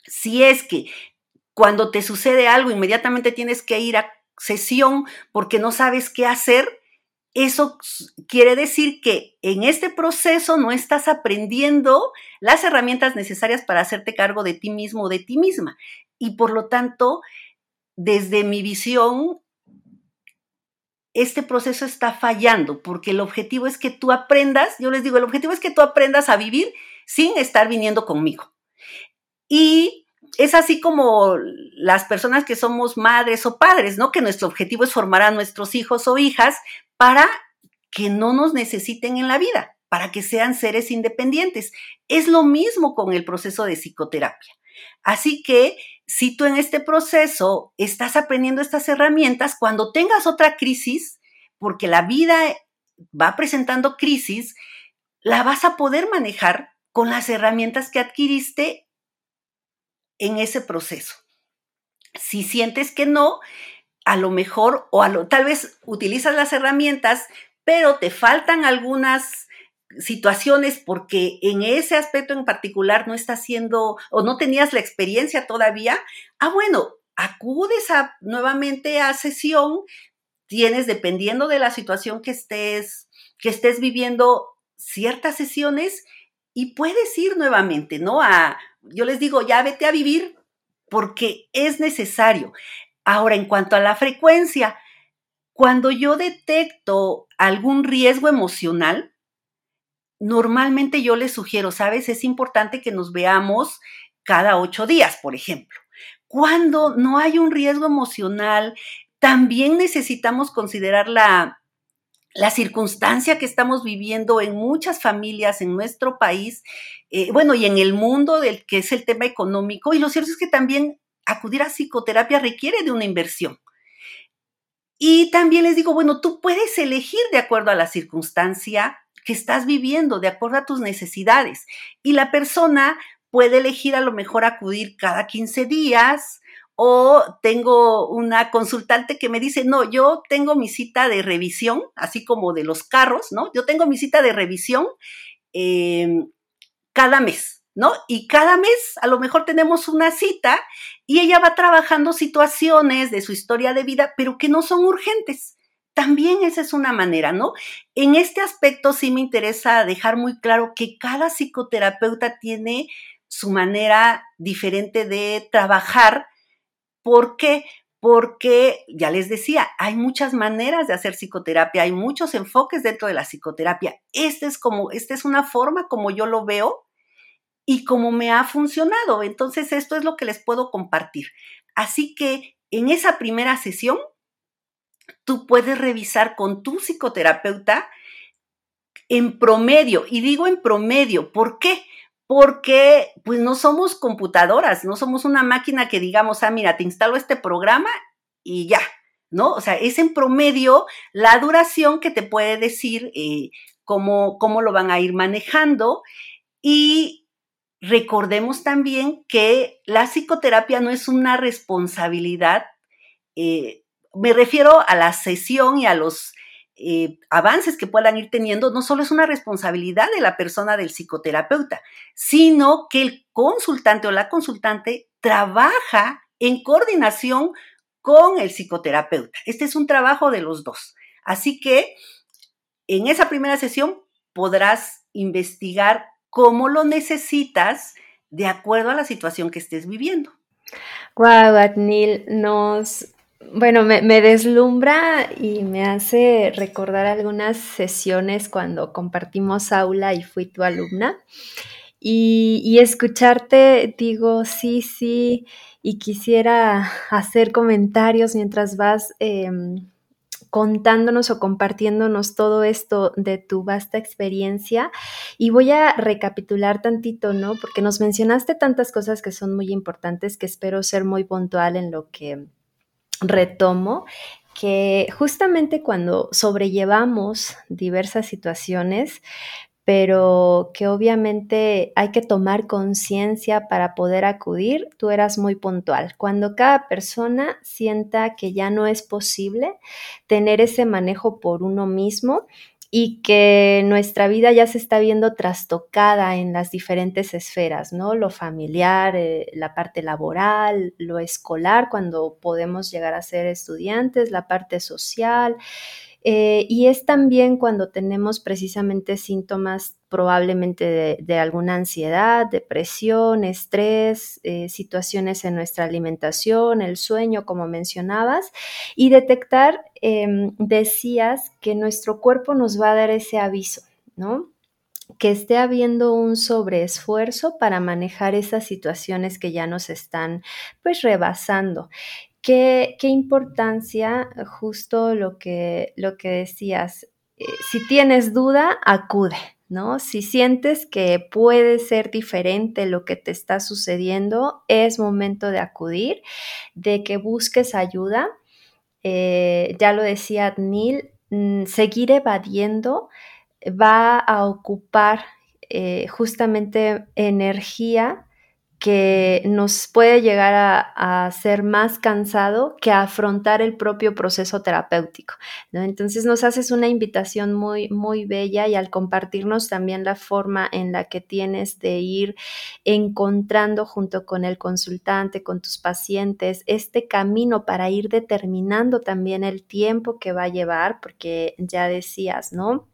Si es que cuando te sucede algo inmediatamente tienes que ir a sesión porque no sabes qué hacer, eso quiere decir que en este proceso no estás aprendiendo las herramientas necesarias para hacerte cargo de ti mismo o de ti misma. Y por lo tanto, desde mi visión, este proceso está fallando porque el objetivo es que tú aprendas, yo les digo, el objetivo es que tú aprendas a vivir sin estar viniendo conmigo. Y es así como las personas que somos madres o padres, ¿no? Que nuestro objetivo es formar a nuestros hijos o hijas para que no nos necesiten en la vida, para que sean seres independientes. Es lo mismo con el proceso de psicoterapia. Así que si tú en este proceso estás aprendiendo estas herramientas, cuando tengas otra crisis, porque la vida va presentando crisis, la vas a poder manejar con las herramientas que adquiriste en ese proceso. Si sientes que no, a lo mejor o a lo, tal vez utilizas las herramientas, pero te faltan algunas situaciones porque en ese aspecto en particular no estás haciendo o no tenías la experiencia todavía, ah, bueno, acudes a, nuevamente a sesión, tienes, dependiendo de la situación que estés, que estés viviendo, ciertas sesiones y puedes ir nuevamente, ¿no? A, yo les digo, ya vete a vivir porque es necesario. Ahora, en cuanto a la frecuencia, cuando yo detecto algún riesgo emocional, normalmente yo les sugiero, ¿sabes? Es importante que nos veamos cada ocho días, por ejemplo. Cuando no hay un riesgo emocional, también necesitamos considerar la, la circunstancia que estamos viviendo en muchas familias en nuestro país, eh, bueno, y en el mundo del que es el tema económico. Y lo cierto es que también acudir a psicoterapia requiere de una inversión. Y también les digo, bueno, tú puedes elegir de acuerdo a la circunstancia que estás viviendo de acuerdo a tus necesidades. Y la persona puede elegir a lo mejor acudir cada 15 días o tengo una consultante que me dice, no, yo tengo mi cita de revisión, así como de los carros, ¿no? Yo tengo mi cita de revisión em, cada mes, ¿no? Y cada mes a lo mejor tenemos una cita y ella va trabajando situaciones de su historia de vida, pero que no son urgentes. También esa es una manera, ¿no? En este aspecto sí me interesa dejar muy claro que cada psicoterapeuta tiene su manera diferente de trabajar. ¿Por qué? Porque, ya les decía, hay muchas maneras de hacer psicoterapia, hay muchos enfoques dentro de la psicoterapia. Este es como, esta es una forma como yo lo veo y como me ha funcionado. Entonces, esto es lo que les puedo compartir. Así que en esa primera sesión, tú puedes revisar con tu psicoterapeuta en promedio, y digo en promedio, ¿por qué? Porque pues no somos computadoras, no somos una máquina que digamos, ah, mira, te instalo este programa y ya, ¿no? O sea, es en promedio la duración que te puede decir eh, cómo, cómo lo van a ir manejando y recordemos también que la psicoterapia no es una responsabilidad eh, me refiero a la sesión y a los eh, avances que puedan ir teniendo, no solo es una responsabilidad de la persona del psicoterapeuta, sino que el consultante o la consultante trabaja en coordinación con el psicoterapeuta. Este es un trabajo de los dos. Así que en esa primera sesión podrás investigar cómo lo necesitas de acuerdo a la situación que estés viviendo. Wow, Adnil, nos bueno, me, deslumbra y me hace recordar algunas sesiones cuando compartimos aula y fui tu alumna. Y, escucharte, digo, sí, sí, y quisiera hacer comentarios mientras vas em, contándonos o compartiéndonos todo esto de tu vasta experiencia. Y voy a recapitular tantito, ¿no? Porque nos mencionaste tantas cosas que son muy importantes que espero ser muy puntual en lo que retomo que justamente cuando sobrellevamos diversas situaciones, pero que obviamente hay que tomar conciencia para poder acudir, tú eras muy puntual. Cuando cada persona sienta que ya no es posible tener ese manejo por uno mismo, y que nuestra vida ya se está viendo trastocada en las diferentes esferas, ¿no? Lo familiar, eh, la parte laboral, lo escolar, cuando podemos llegar a ser estudiantes, la parte social. Eh, y es también cuando tenemos precisamente síntomas probablemente de, alguna ansiedad, depresión, estrés, eh, situaciones en nuestra alimentación, el sueño, como mencionabas, y detectar, em, decías, que nuestro cuerpo nos va a dar ese aviso, ¿no? que esté habiendo un sobreesfuerzo para manejar esas situaciones que ya nos están pues rebasando. Qué, importancia, justo lo que, lo que decías, eh, si tienes duda, acude, ¿no? Si sientes que puede ser diferente lo que te está sucediendo, es momento de acudir, de que busques ayuda. Eh, ya lo decía Neil, mm, seguir evadiendo va a ocupar eh, justamente energía que nos puede llegar a, ser más cansado que afrontar el propio proceso terapéutico. ¿no? Entonces nos haces una invitación muy, muy bella y al compartirnos también la forma en la que tienes de ir encontrando junto con el consultante, con tus pacientes, este camino para ir determinando también el tiempo que va a llevar, porque ya decías, ¿no?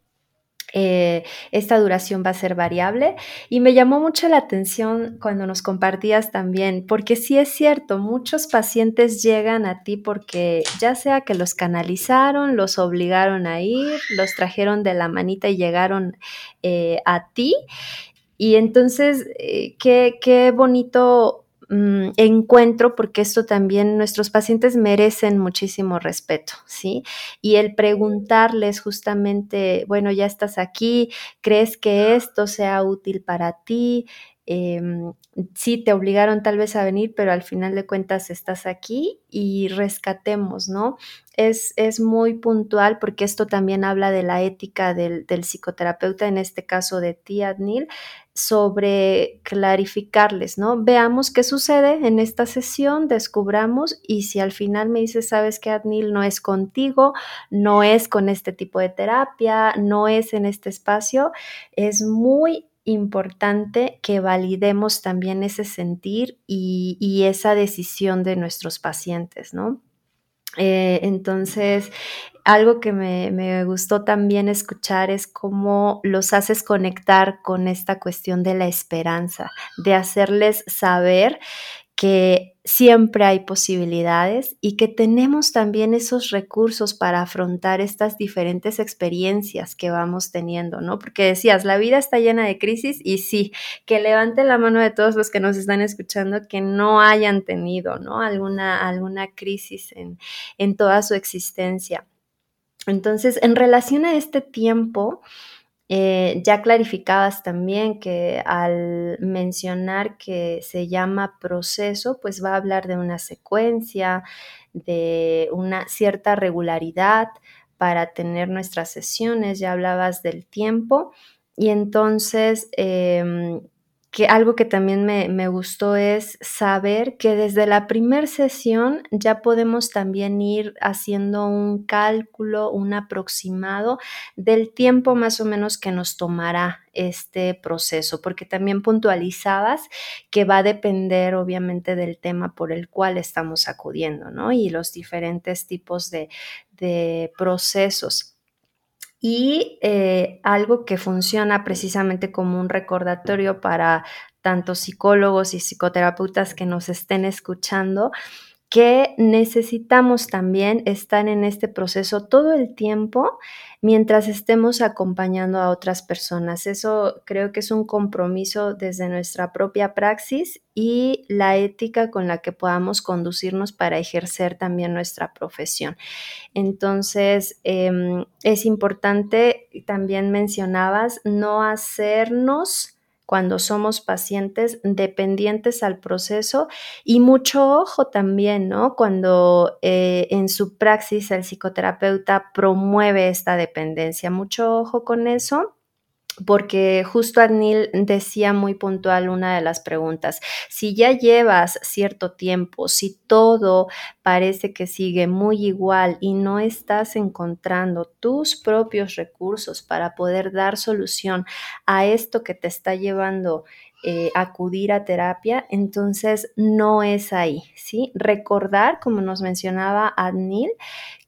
Eh, esta duración va a ser variable y me llamó mucho la atención cuando nos compartías también, porque sí es cierto, muchos pacientes llegan a ti porque ya sea que los canalizaron, los obligaron a ir, los trajeron de la manita y llegaron eh, a ti. Y entonces, eh, qué, qué bonito Mm, encuentro, porque esto también nuestros pacientes merecen muchísimo respeto, ¿sí? Y el preguntarles justamente, bueno, ya estás aquí, ¿crees que esto sea útil para ti? Em, sí, te obligaron tal vez a venir, pero al final de cuentas estás aquí y rescatemos, ¿no? Es, es muy puntual porque esto también habla de la ética del, del psicoterapeuta, en este caso de ti, Adnil, sobre clarificarles, ¿no? Veamos qué sucede en esta sesión, descubramos y si al final me dices, sabes que Adnil no es contigo, no es con este tipo de terapia, no es en este espacio, es muy importante que validemos también ese sentir y, esa decisión de nuestros pacientes, ¿no? Eh, entonces, algo que me, gustó también escuchar es cómo los haces conectar con esta cuestión de la esperanza, de hacerles saber que siempre hay posibilidades y que tenemos también esos recursos para afrontar estas diferentes experiencias que vamos teniendo, ¿no? Porque decías, la vida está llena de crisis y sí, que levante la mano de todos los que nos están escuchando que no hayan tenido, ¿no? Alguna, alguna crisis en, en toda su existencia. Entonces, en relación a este tiempo, eh, ya clarificabas también que al mencionar que se llama proceso, pues va a hablar de una secuencia, de una cierta regularidad para tener nuestras sesiones, ya hablabas del tiempo. Y entonces em, que algo que también me, gustó es saber que desde la primera sesión ya podemos también ir haciendo un cálculo, un aproximado del tiempo más o menos que nos tomará este proceso, porque también puntualizabas que va a depender obviamente del tema por el cual estamos acudiendo, ¿no? Y los diferentes tipos de, de procesos. Y eh, algo que funciona precisamente como un recordatorio para tanto psicólogos y psicoterapeutas que nos estén escuchando, que necesitamos también estar en este proceso todo el tiempo mientras estemos acompañando a otras personas. Eso creo que es un compromiso desde nuestra propia praxis y la ética con la que podamos conducirnos para ejercer también nuestra profesión. Entonces, em, es importante, también mencionabas, no hacernos cuando somos pacientes dependientes al proceso y mucho ojo también, ¿no? Cuando eh, en su praxis el psicoterapeuta promueve esta dependencia, mucho ojo con eso porque justo Adnil decía muy puntual una de las preguntas, si ya llevas cierto tiempo, si todo parece que sigue muy igual y no estás encontrando tus propios recursos para poder dar solución a esto que te está llevando eh, acudir a terapia, entonces no es ahí, ¿sí? Recordar, como nos mencionaba Adnil,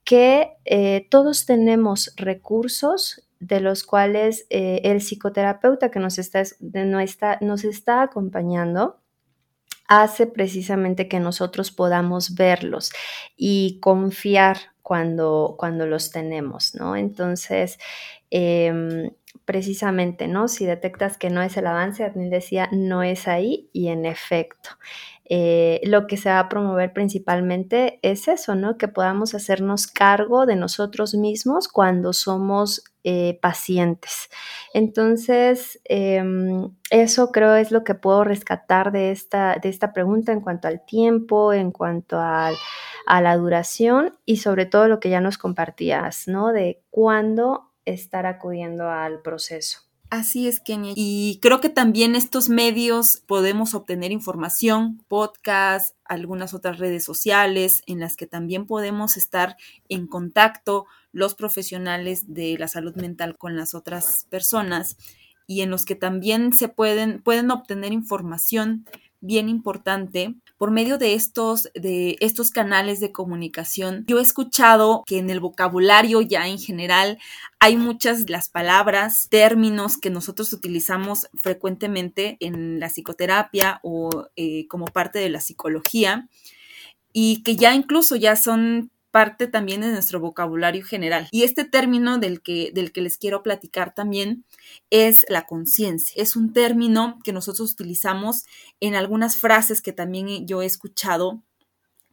que eh, todos tenemos recursos de los cuales eh, el psicoterapeuta que nos está, nos está acompañando hace precisamente que nosotros podamos verlos y confiar cuando, cuando los tenemos, ¿no? Entonces, em, precisamente, ¿no? Si detectas que no es el avance, Adnil decía, no es ahí y en efecto. Eh, lo que se va a promover principalmente es eso, ¿no? Que podamos hacernos cargo de nosotros mismos cuando somos eh, pacientes. Entonces, em, eso creo es lo que puedo rescatar de esta, de esta pregunta en cuanto al tiempo, en cuanto a la duración y sobre todo lo que ya nos compartías, ¿no? De cuándo estar acudiendo al proceso. Así es, Kenia. Y creo que también estos medios podemos obtener información, podcast, algunas otras redes sociales en las que también podemos estar en contacto los profesionales de la salud mental con las otras personas y en los que también se pueden, pueden obtener información bien importante por medio de estos, de estos canales de comunicación. Yo he escuchado que en el vocabulario ya en general hay muchas las palabras, términos que nosotros utilizamos frecuentemente en la psicoterapia o eh, como parte de la psicología y que ya incluso ya son parte también de nuestro vocabulario general. Y este término del que, del que les quiero platicar también es la conciencia. Es un término que nosotros utilizamos en algunas frases que también yo he escuchado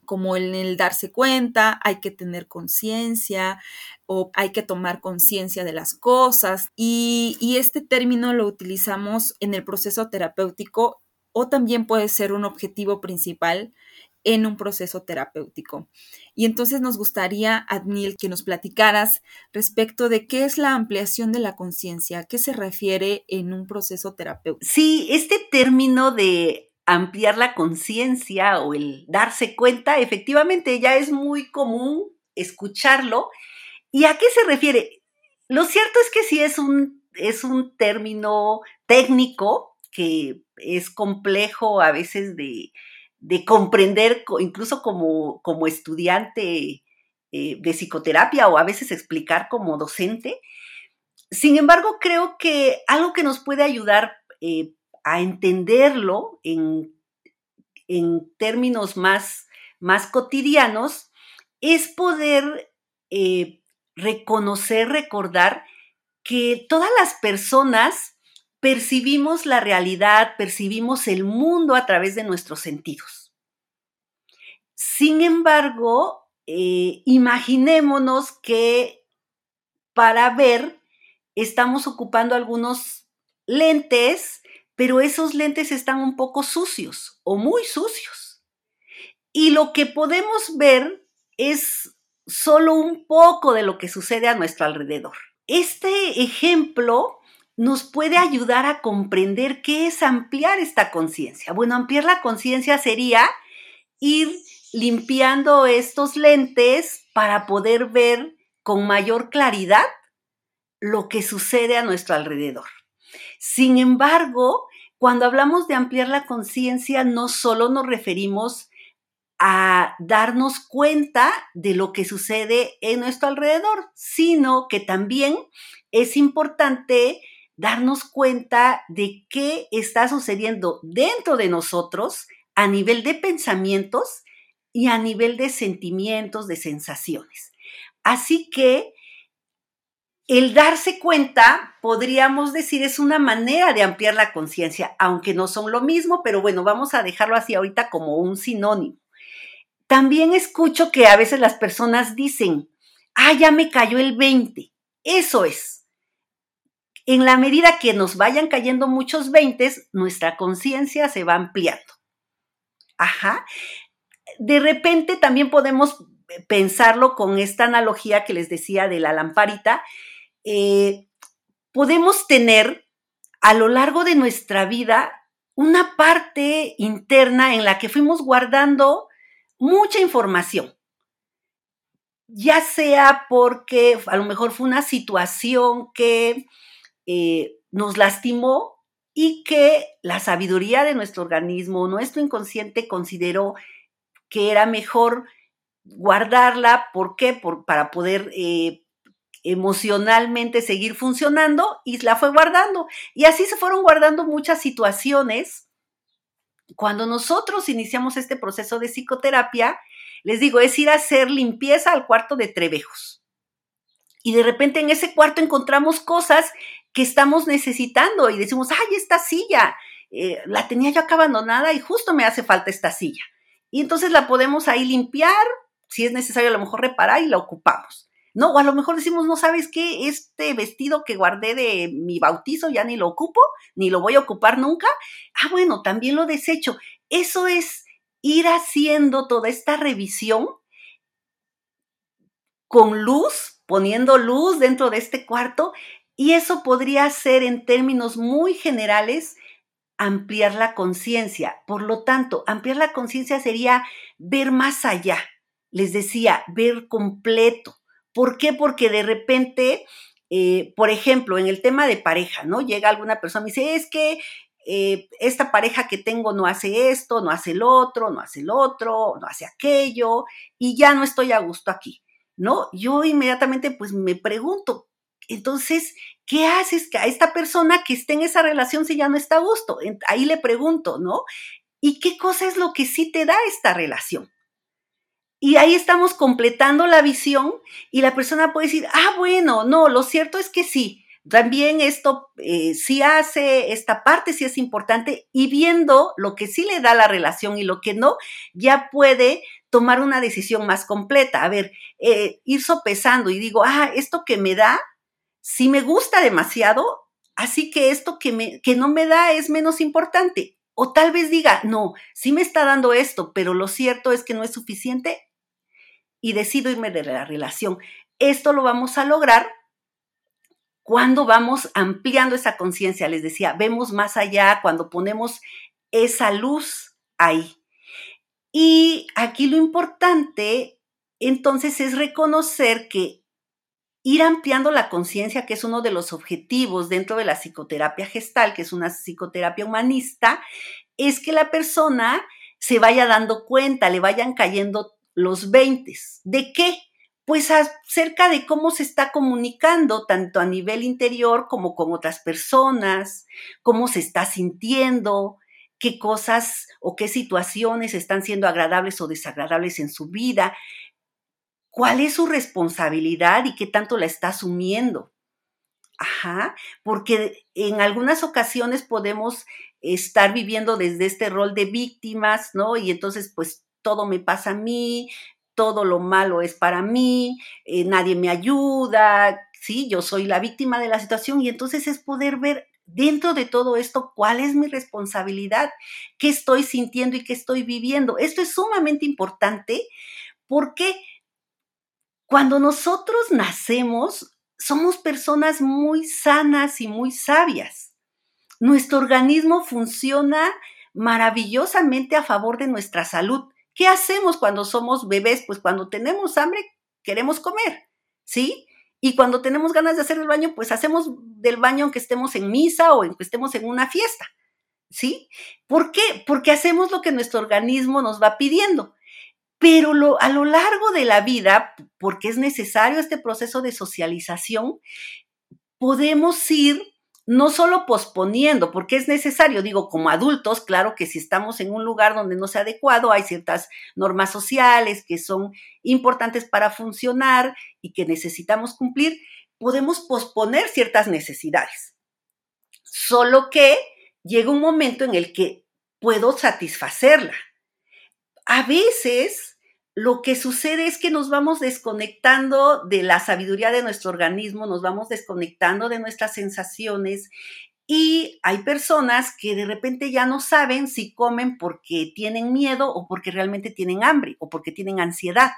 como en el darse cuenta, hay que tener conciencia o hay que tomar conciencia de las cosas. Y, y, este término lo utilizamos en el proceso terapéutico o también puede ser un objetivo principal en un proceso terapéutico. Y entonces nos gustaría, Adnil, que nos platicaras respecto de qué es la ampliación de la conciencia, qué se refiere en un proceso terapéutico. Sí, este término de ampliar la conciencia o el darse cuenta, efectivamente ya es muy común escucharlo. ¿Y a qué se refiere? Lo cierto es que sí es un, es un término técnico que es complejo a veces de, de comprender, incluso como, como estudiante eh, de psicoterapia o a veces explicar como docente. Sin embargo, creo que algo que nos puede ayudar eh, a entenderlo en, en términos más, más, cotidianos es poder eh, reconocer, recordar que todas las personas percibimos la realidad, percibimos el mundo a través de nuestros sentidos. Sin embargo, eh, imaginémonos que para ver estamos ocupando algunos lentes, pero esos lentes están un poco sucios o muy sucios. Y lo que podemos ver es solo un poco de lo que sucede a nuestro alrededor. Este ejemplo nos puede ayudar a comprender qué es ampliar esta conciencia. Bueno, ampliar la conciencia sería ir limpiando estos lentes para poder ver con mayor claridad lo que sucede a nuestro alrededor. Sin embargo, cuando hablamos de ampliar la conciencia, no solo nos referimos a darnos cuenta de lo que sucede en nuestro alrededor, sino que también es importante darnos cuenta de qué está sucediendo dentro de nosotros a nivel de pensamientos y a nivel de sentimientos, de sensaciones. Así que el darse cuenta, podríamos decir, es una manera de ampliar la conciencia, aunque no son lo mismo, pero bueno, vamos a dejarlo así ahorita como un sinónimo. También escucho que a veces las personas dicen, ah, ya me cayó el 20. Eso es en la medida que nos vayan cayendo muchos veintes, nuestra conciencia se va ampliando. Ajá. De repente también podemos pensarlo con esta analogía que les decía de la lamparita. Eh, podemos tener a lo largo de nuestra vida una parte interna en la que fuimos guardando mucha información. Ya sea porque a lo mejor fue una situación que eh, nos lastimó y que la sabiduría de nuestro organismo, nuestro inconsciente consideró que era mejor guardarla. ¿Por qué? Por, para poder eh, emocionalmente seguir funcionando y la fue guardando. Y así se fueron guardando muchas situaciones. Cuando nosotros iniciamos este proceso de psicoterapia, les digo, es ir a hacer limpieza al cuarto de Trevejos. Y de repente en ese cuarto encontramos cosas que estamos necesitando y decimos, ay, esta silla, eh, la tenía yo acá abandonada y justo me hace falta esta silla. Y entonces la podemos ahí limpiar, si es necesario a lo mejor reparar y la ocupamos. No, o a lo mejor decimos, no sabes qué, este vestido que guardé de mi bautizo ya ni lo ocupo, ni lo voy a ocupar nunca. Ah, bueno, también lo desecho. Eso es ir haciendo toda esta revisión con luz, poniendo luz dentro de este cuarto, y eso podría ser en términos muy generales ampliar la conciencia. Por lo tanto, ampliar la conciencia sería ver más allá. Les decía, ver completo ¿Por qué? Porque de repente, eh, por ejemplo, en el tema de pareja, ¿no? Llega alguna persona y dice, es que eh, esta pareja que tengo no hace esto, no hace el otro, no hace el otro, no hace aquello, y ya no estoy a gusto aquí, ¿no? Yo inmediatamente pues me pregunto, entonces, ¿qué haces que a esta persona que esté en esa relación si ya no está a gusto? Ahí le pregunto, ¿no? ¿Y qué cosa es lo que sí te da esta relación? Y ahí estamos completando la visión y la persona puede decir, ah, bueno, no, lo cierto es que sí, también esto eh, sí hace, esta parte sí es importante y viendo lo que sí le da la relación y lo que no, ya puede tomar una decisión más completa. A ver, eh, ir sopesando y digo, ah, esto que me da, sí me gusta demasiado, así que esto que, me, que no me da es menos importante. O tal vez diga, no, sí me está dando esto, pero lo cierto es que no es suficiente, y decido irme de la relación. Esto lo vamos a lograr cuando vamos ampliando esa conciencia. Les decía, vemos más allá cuando ponemos esa luz ahí. Y aquí lo importante entonces es reconocer que ir ampliando la conciencia, que es uno de los objetivos dentro de la psicoterapia gestal, que es una psicoterapia humanista, es que la persona se vaya dando cuenta, le vayan cayendo los 20. ¿De qué? Pues acerca de cómo se está comunicando tanto a nivel interior como con otras personas, cómo se está sintiendo, qué cosas o qué situaciones están siendo agradables o desagradables en su vida, cuál es su responsabilidad y qué tanto la está asumiendo. Ajá, porque en algunas ocasiones podemos estar viviendo desde este rol de víctimas, ¿no? Y entonces, pues todo me pasa a mí, todo lo malo es para mí, eh, nadie me ayuda, sí, yo soy la víctima de la situación y entonces es poder ver dentro de todo esto cuál es mi responsabilidad, qué estoy sintiendo y qué estoy viviendo. Esto es sumamente importante porque cuando nosotros nacemos, somos personas muy sanas y muy sabias. Nuestro organismo funciona maravillosamente a favor de nuestra salud. ¿Qué hacemos cuando somos bebés? Pues cuando tenemos hambre, queremos comer, ¿sí? Y cuando tenemos ganas de hacer el baño, pues hacemos del baño aunque estemos en misa o aunque estemos en una fiesta, ¿sí? ¿Por qué? Porque hacemos lo que nuestro organismo nos va pidiendo. Pero a lo largo de la vida, porque es necesario este proceso de socialización, podemos ir no solo posponiendo, porque es necesario, digo, como adultos, claro que si estamos en un lugar donde no sea adecuado, hay ciertas normas sociales que son importantes para funcionar y que necesitamos cumplir, podemos posponer ciertas necesidades. Solo que llega un momento en el que puedo satisfacerla. A veces lo que sucede es que nos vamos desconectando de la sabiduría de nuestro organismo, nos vamos desconectando de nuestras sensaciones y hay personas que de repente ya no saben si comen porque tienen miedo o porque realmente tienen hambre o porque tienen ansiedad,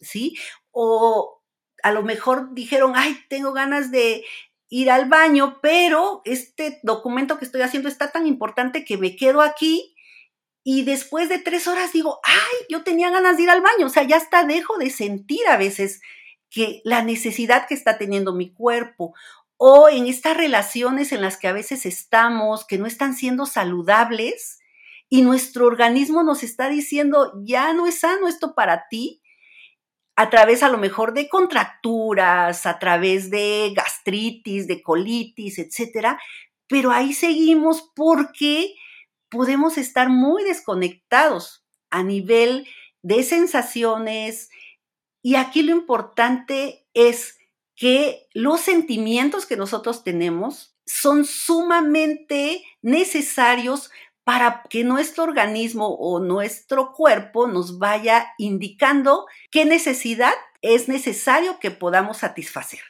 ¿sí? O a lo mejor dijeron, ay, tengo ganas de ir al baño, pero este documento que estoy haciendo está tan importante que me quedo aquí y después de tres horas digo, ay, yo tenía ganas de ir al baño, o sea, ya hasta dejo de sentir a veces que la necesidad que está teniendo mi cuerpo o en estas relaciones en las que a veces estamos, que no están siendo saludables y nuestro organismo nos está diciendo, ya no es sano esto para ti, a través a lo mejor de contracturas, a través de gastritis, de colitis, etcétera, pero ahí seguimos porque podemos estar muy desconectados a nivel de sensaciones y aquí lo importante es que los sentimientos que nosotros tenemos son sumamente necesarios para que nuestro organismo o nuestro cuerpo nos vaya indicando qué necesidad es necesario que podamos satisfacer.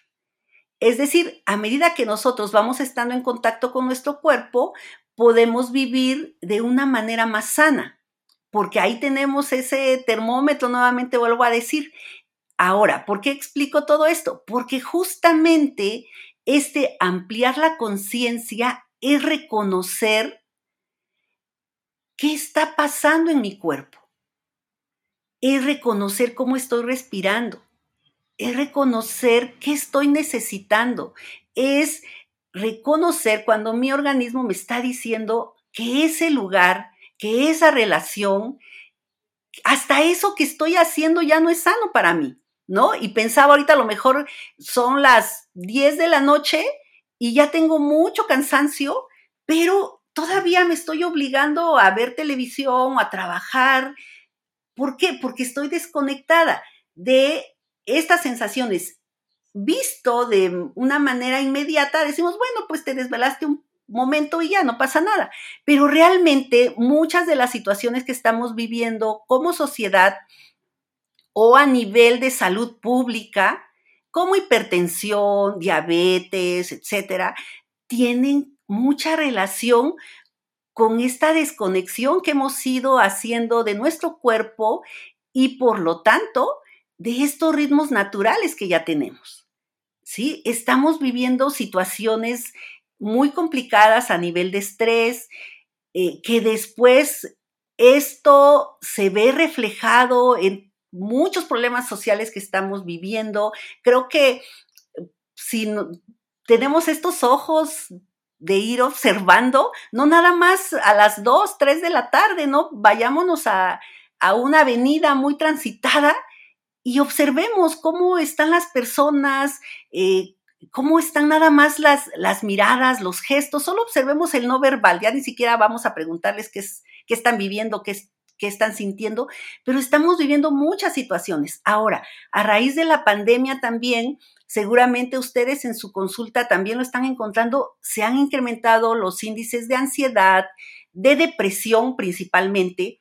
Es decir, a medida que nosotros vamos estando en contacto con nuestro cuerpo, podemos vivir de una manera más sana, porque ahí tenemos ese termómetro, nuevamente vuelvo a decir. Ahora, ¿por qué explico todo esto? Porque justamente este ampliar la conciencia es reconocer ¿Qué está pasando en mi cuerpo? Es reconocer cómo estoy respirando. Es reconocer qué estoy necesitando. Es reconocer cuando mi organismo me está diciendo que ese lugar, que esa relación, hasta eso que estoy haciendo ya no es sano para mí, ¿no? Y pensaba ahorita a lo mejor son las 10 de la noche y ya tengo mucho cansancio, pero todavía me estoy obligando a ver televisión, a trabajar. ¿Por qué? Porque estoy desconectada de estas sensaciones. Visto de una manera inmediata, decimos, bueno, pues te desvelaste un momento y ya no pasa nada. Pero realmente muchas de las situaciones que estamos viviendo como sociedad o a nivel de salud pública, como hipertensión, diabetes, etcétera, tienen mucha relación con esta desconexión que hemos ido haciendo de nuestro cuerpo y por lo tanto de estos ritmos naturales que ya tenemos. ¿Sí? Estamos viviendo situaciones muy complicadas a nivel de estrés, eh, que después esto se ve reflejado en muchos problemas sociales que estamos viviendo. Creo que si tenemos estos ojos de ir observando, no nada más a las 2, 3 de la tarde, ¿no? Vayámonos a, una avenida muy transitada y observemos cómo están las personas, eh, cómo están nada más las, las miradas, los gestos, solo observemos el no verbal, ya ni siquiera vamos a preguntarles qué, es, qué están viviendo, qué, qué están sintiendo, pero estamos viviendo muchas situaciones. Ahora, a raíz de la pandemia también, Seguramente ustedes en su consulta también lo están encontrando, se han incrementado los índices de ansiedad, de depresión principalmente,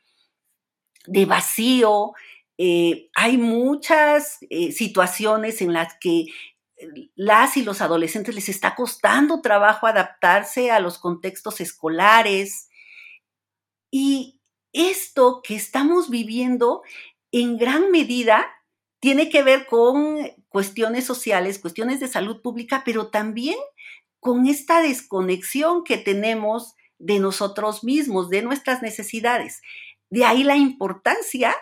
de vacío. Eh, hay muchas eh, situaciones en las que las y los adolescentes les está costando trabajo adaptarse a los contextos escolares. Y esto que estamos viviendo en gran medida tiene que ver con cuestiones sociales, cuestiones de salud pública, pero también con esta desconexión que tenemos de nosotros mismos, de nuestras necesidades. De ahí la importancia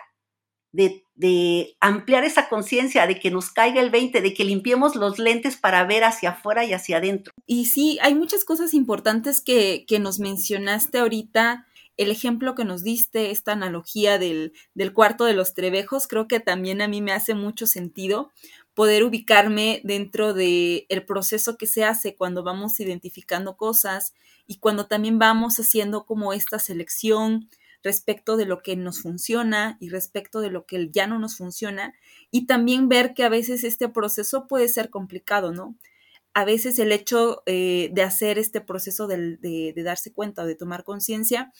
de, ampliar esa conciencia, de que nos caiga el 20, de que limpiemos los lentes para ver hacia afuera y hacia adentro. Y sí, hay muchas cosas importantes que, que nos mencionaste ahorita el ejemplo que nos diste, esta analogía del, del, cuarto de los trebejos, creo que también a mí me hace mucho sentido poder ubicarme dentro del el proceso que se hace cuando vamos identificando cosas y cuando también vamos haciendo como esta selección respecto de lo que nos funciona y respecto de lo que ya no nos funciona y también ver que a veces este proceso puede ser complicado, ¿no? A veces el hecho eh, de hacer este proceso de, darse cuenta o de tomar conciencia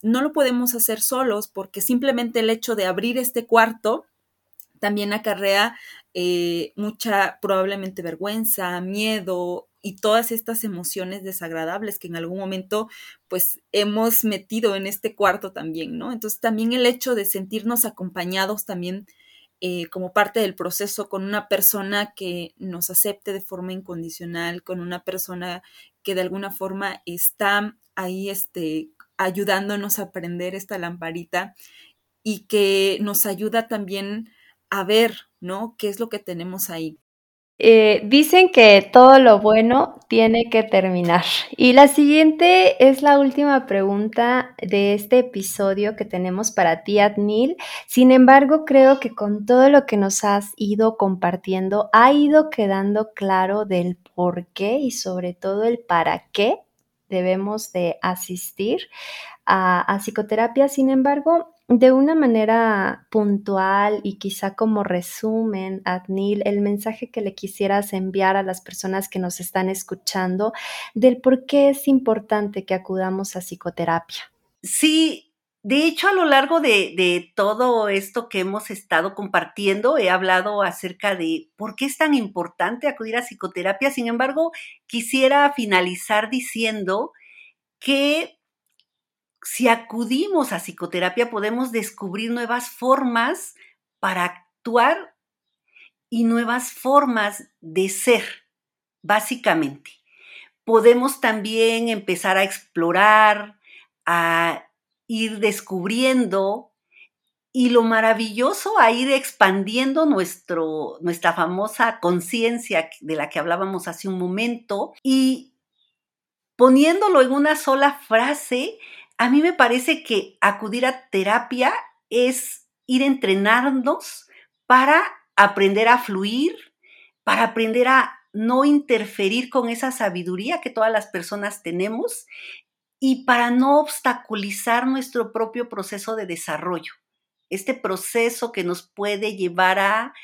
no lo podemos hacer solos porque simplemente el hecho de abrir este cuarto también acarrea eh, mucha probablemente vergüenza, miedo y todas estas emociones desagradables que en algún momento pues hemos metido en este cuarto también, ¿no? Entonces también el hecho de sentirnos acompañados también eh, como parte del proceso con una persona que nos acepte de forma incondicional, con una persona que de alguna forma está ahí este, ayudándonos a aprender esta lamparita y que nos ayuda también a ver, ¿no? ¿Qué es lo que tenemos ahí? Eh, dicen que todo lo bueno tiene que terminar. Y la siguiente es la última pregunta de este episodio que tenemos para ti, Adnil. Sin embargo, creo que con todo lo que nos has ido compartiendo, ha ido quedando claro del por qué y sobre todo el para qué debemos de asistir a, a psicoterapia. Sin embargo, de una manera puntual y quizá como resumen, Adnil, el mensaje que le quisieras enviar a las personas que nos están escuchando del por qué es importante que acudamos a psicoterapia. Sí, de hecho, a lo largo de, de, todo esto que hemos estado compartiendo, he hablado acerca de por qué es tan importante acudir a psicoterapia. Sin embargo, quisiera finalizar diciendo que si acudimos a psicoterapia podemos descubrir nuevas formas para actuar y nuevas formas de ser, básicamente. Podemos también empezar a explorar, a ir descubriendo y lo maravilloso a ir expandiendo nuestro, nuestra famosa conciencia de la que hablábamos hace un momento y poniéndolo en una sola frase, a mí me parece que acudir a terapia es ir entrenarnos para aprender a fluir, para aprender a no interferir con esa sabiduría que todas las personas tenemos y para no obstaculizar nuestro propio proceso de desarrollo. Este proceso que nos puede llevar a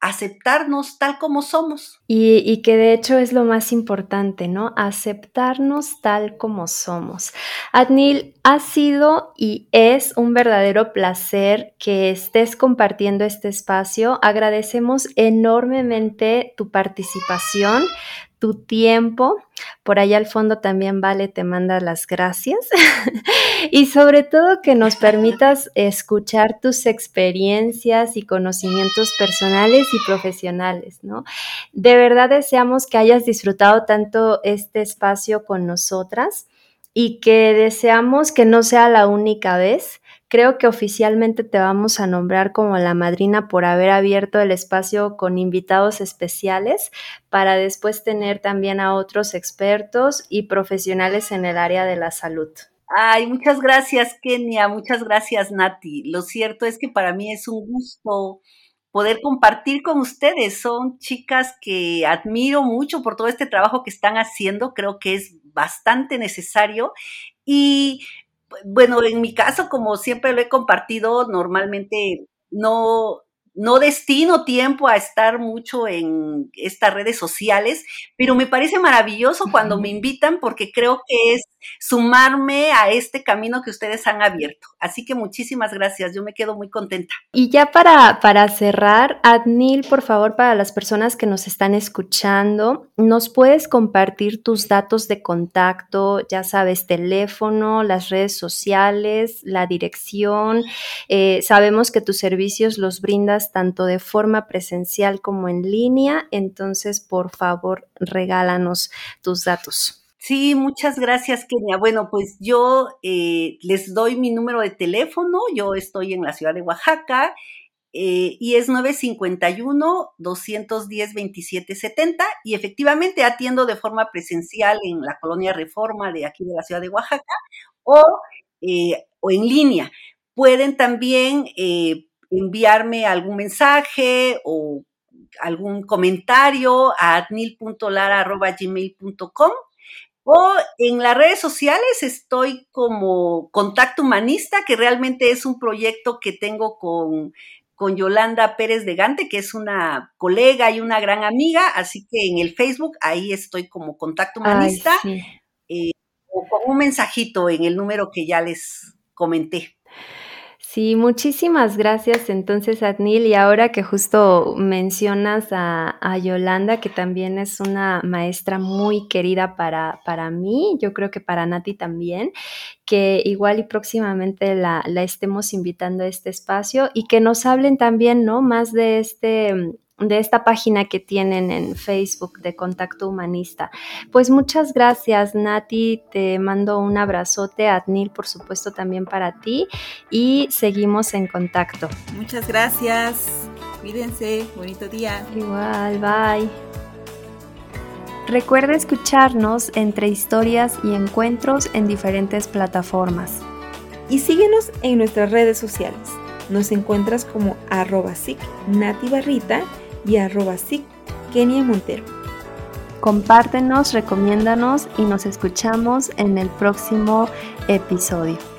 aceptarnos tal como somos. Y, que de hecho es lo más importante, ¿no? Aceptarnos tal como somos. Adnil, ha sido y es un verdadero placer que estés compartiendo este espacio. Agradecemos enormemente tu participación, tu tiempo. Por allá al fondo también Vale te manda las gracias. y sobre todo que nos permitas escuchar tus experiencias y conocimientos personales y profesionales, ¿no? De verdad deseamos que hayas disfrutado tanto este espacio con nosotras y que deseamos que no sea la única vez Creo que oficialmente te vamos a nombrar como la madrina por haber abierto el espacio con invitados especiales para después tener también a otros expertos y profesionales en el área de la salud. Ay, muchas gracias, Kenia. Muchas gracias, Nati. Lo cierto es que para mí es un gusto poder compartir con ustedes. Son chicas que admiro mucho por todo este trabajo que están haciendo. Creo que es bastante necesario. Y bueno, en mi caso, como siempre lo he compartido, normalmente no, no destino tiempo a estar mucho en estas redes sociales, pero me parece maravilloso cuando me invitan porque creo que es sumarme a este camino que ustedes han abierto. Así que muchísimas gracias, yo me quedo muy contenta. Y ya para, para cerrar, Adnil, por favor, para las personas que nos están escuchando, ¿nos puedes compartir tus datos de contacto? Ya sabes, teléfono, las redes sociales, la dirección. Eh, sabemos que tus servicios los brindas tanto de forma presencial como en línea, entonces, por favor, regálanos tus datos. Sí, muchas gracias, Kenia. Bueno, pues yo eh, les doy mi número de teléfono. Yo estoy en la ciudad de Oaxaca eh, y es 951-210-2770 y efectivamente atiendo de forma presencial en la colonia Reforma de aquí de la ciudad de Oaxaca o, eh, o en línea. Pueden también enviarme algún mensaje o algún comentario a adnil.lara.gmail.com o en las redes sociales estoy como Contacto Humanista, que realmente es un proyecto que tengo con, con Yolanda Pérez de Gante, que es una colega y una gran amiga. Así que en el Facebook ahí estoy como Contacto Humanista. Eh, o con un mensajito en el número que ya les comenté. Sí, muchísimas gracias entonces, Adnil. Y ahora que justo mencionas a, Yolanda, que también es una maestra muy querida para, para mí, yo creo que para Nati también, que igual y próximamente la, la estemos invitando a este espacio y que nos hablen también, ¿no? Más de este de esta página que tienen en Facebook de Contacto Humanista. Pues muchas gracias, Nati. Te mando un abrazote, Adnil, por supuesto, también para ti. Y seguimos en contacto. Muchas gracias. Cuídense. Bonito día. Igual, bye. Recuerda escucharnos entre historias y encuentros en diferentes plataformas. Y síguenos en nuestras redes sociales. Nos encuentras como arroba Barrita y arroba Kenia Montero. Compártenos, recomiéndanos y nos escuchamos en el próximo episodio.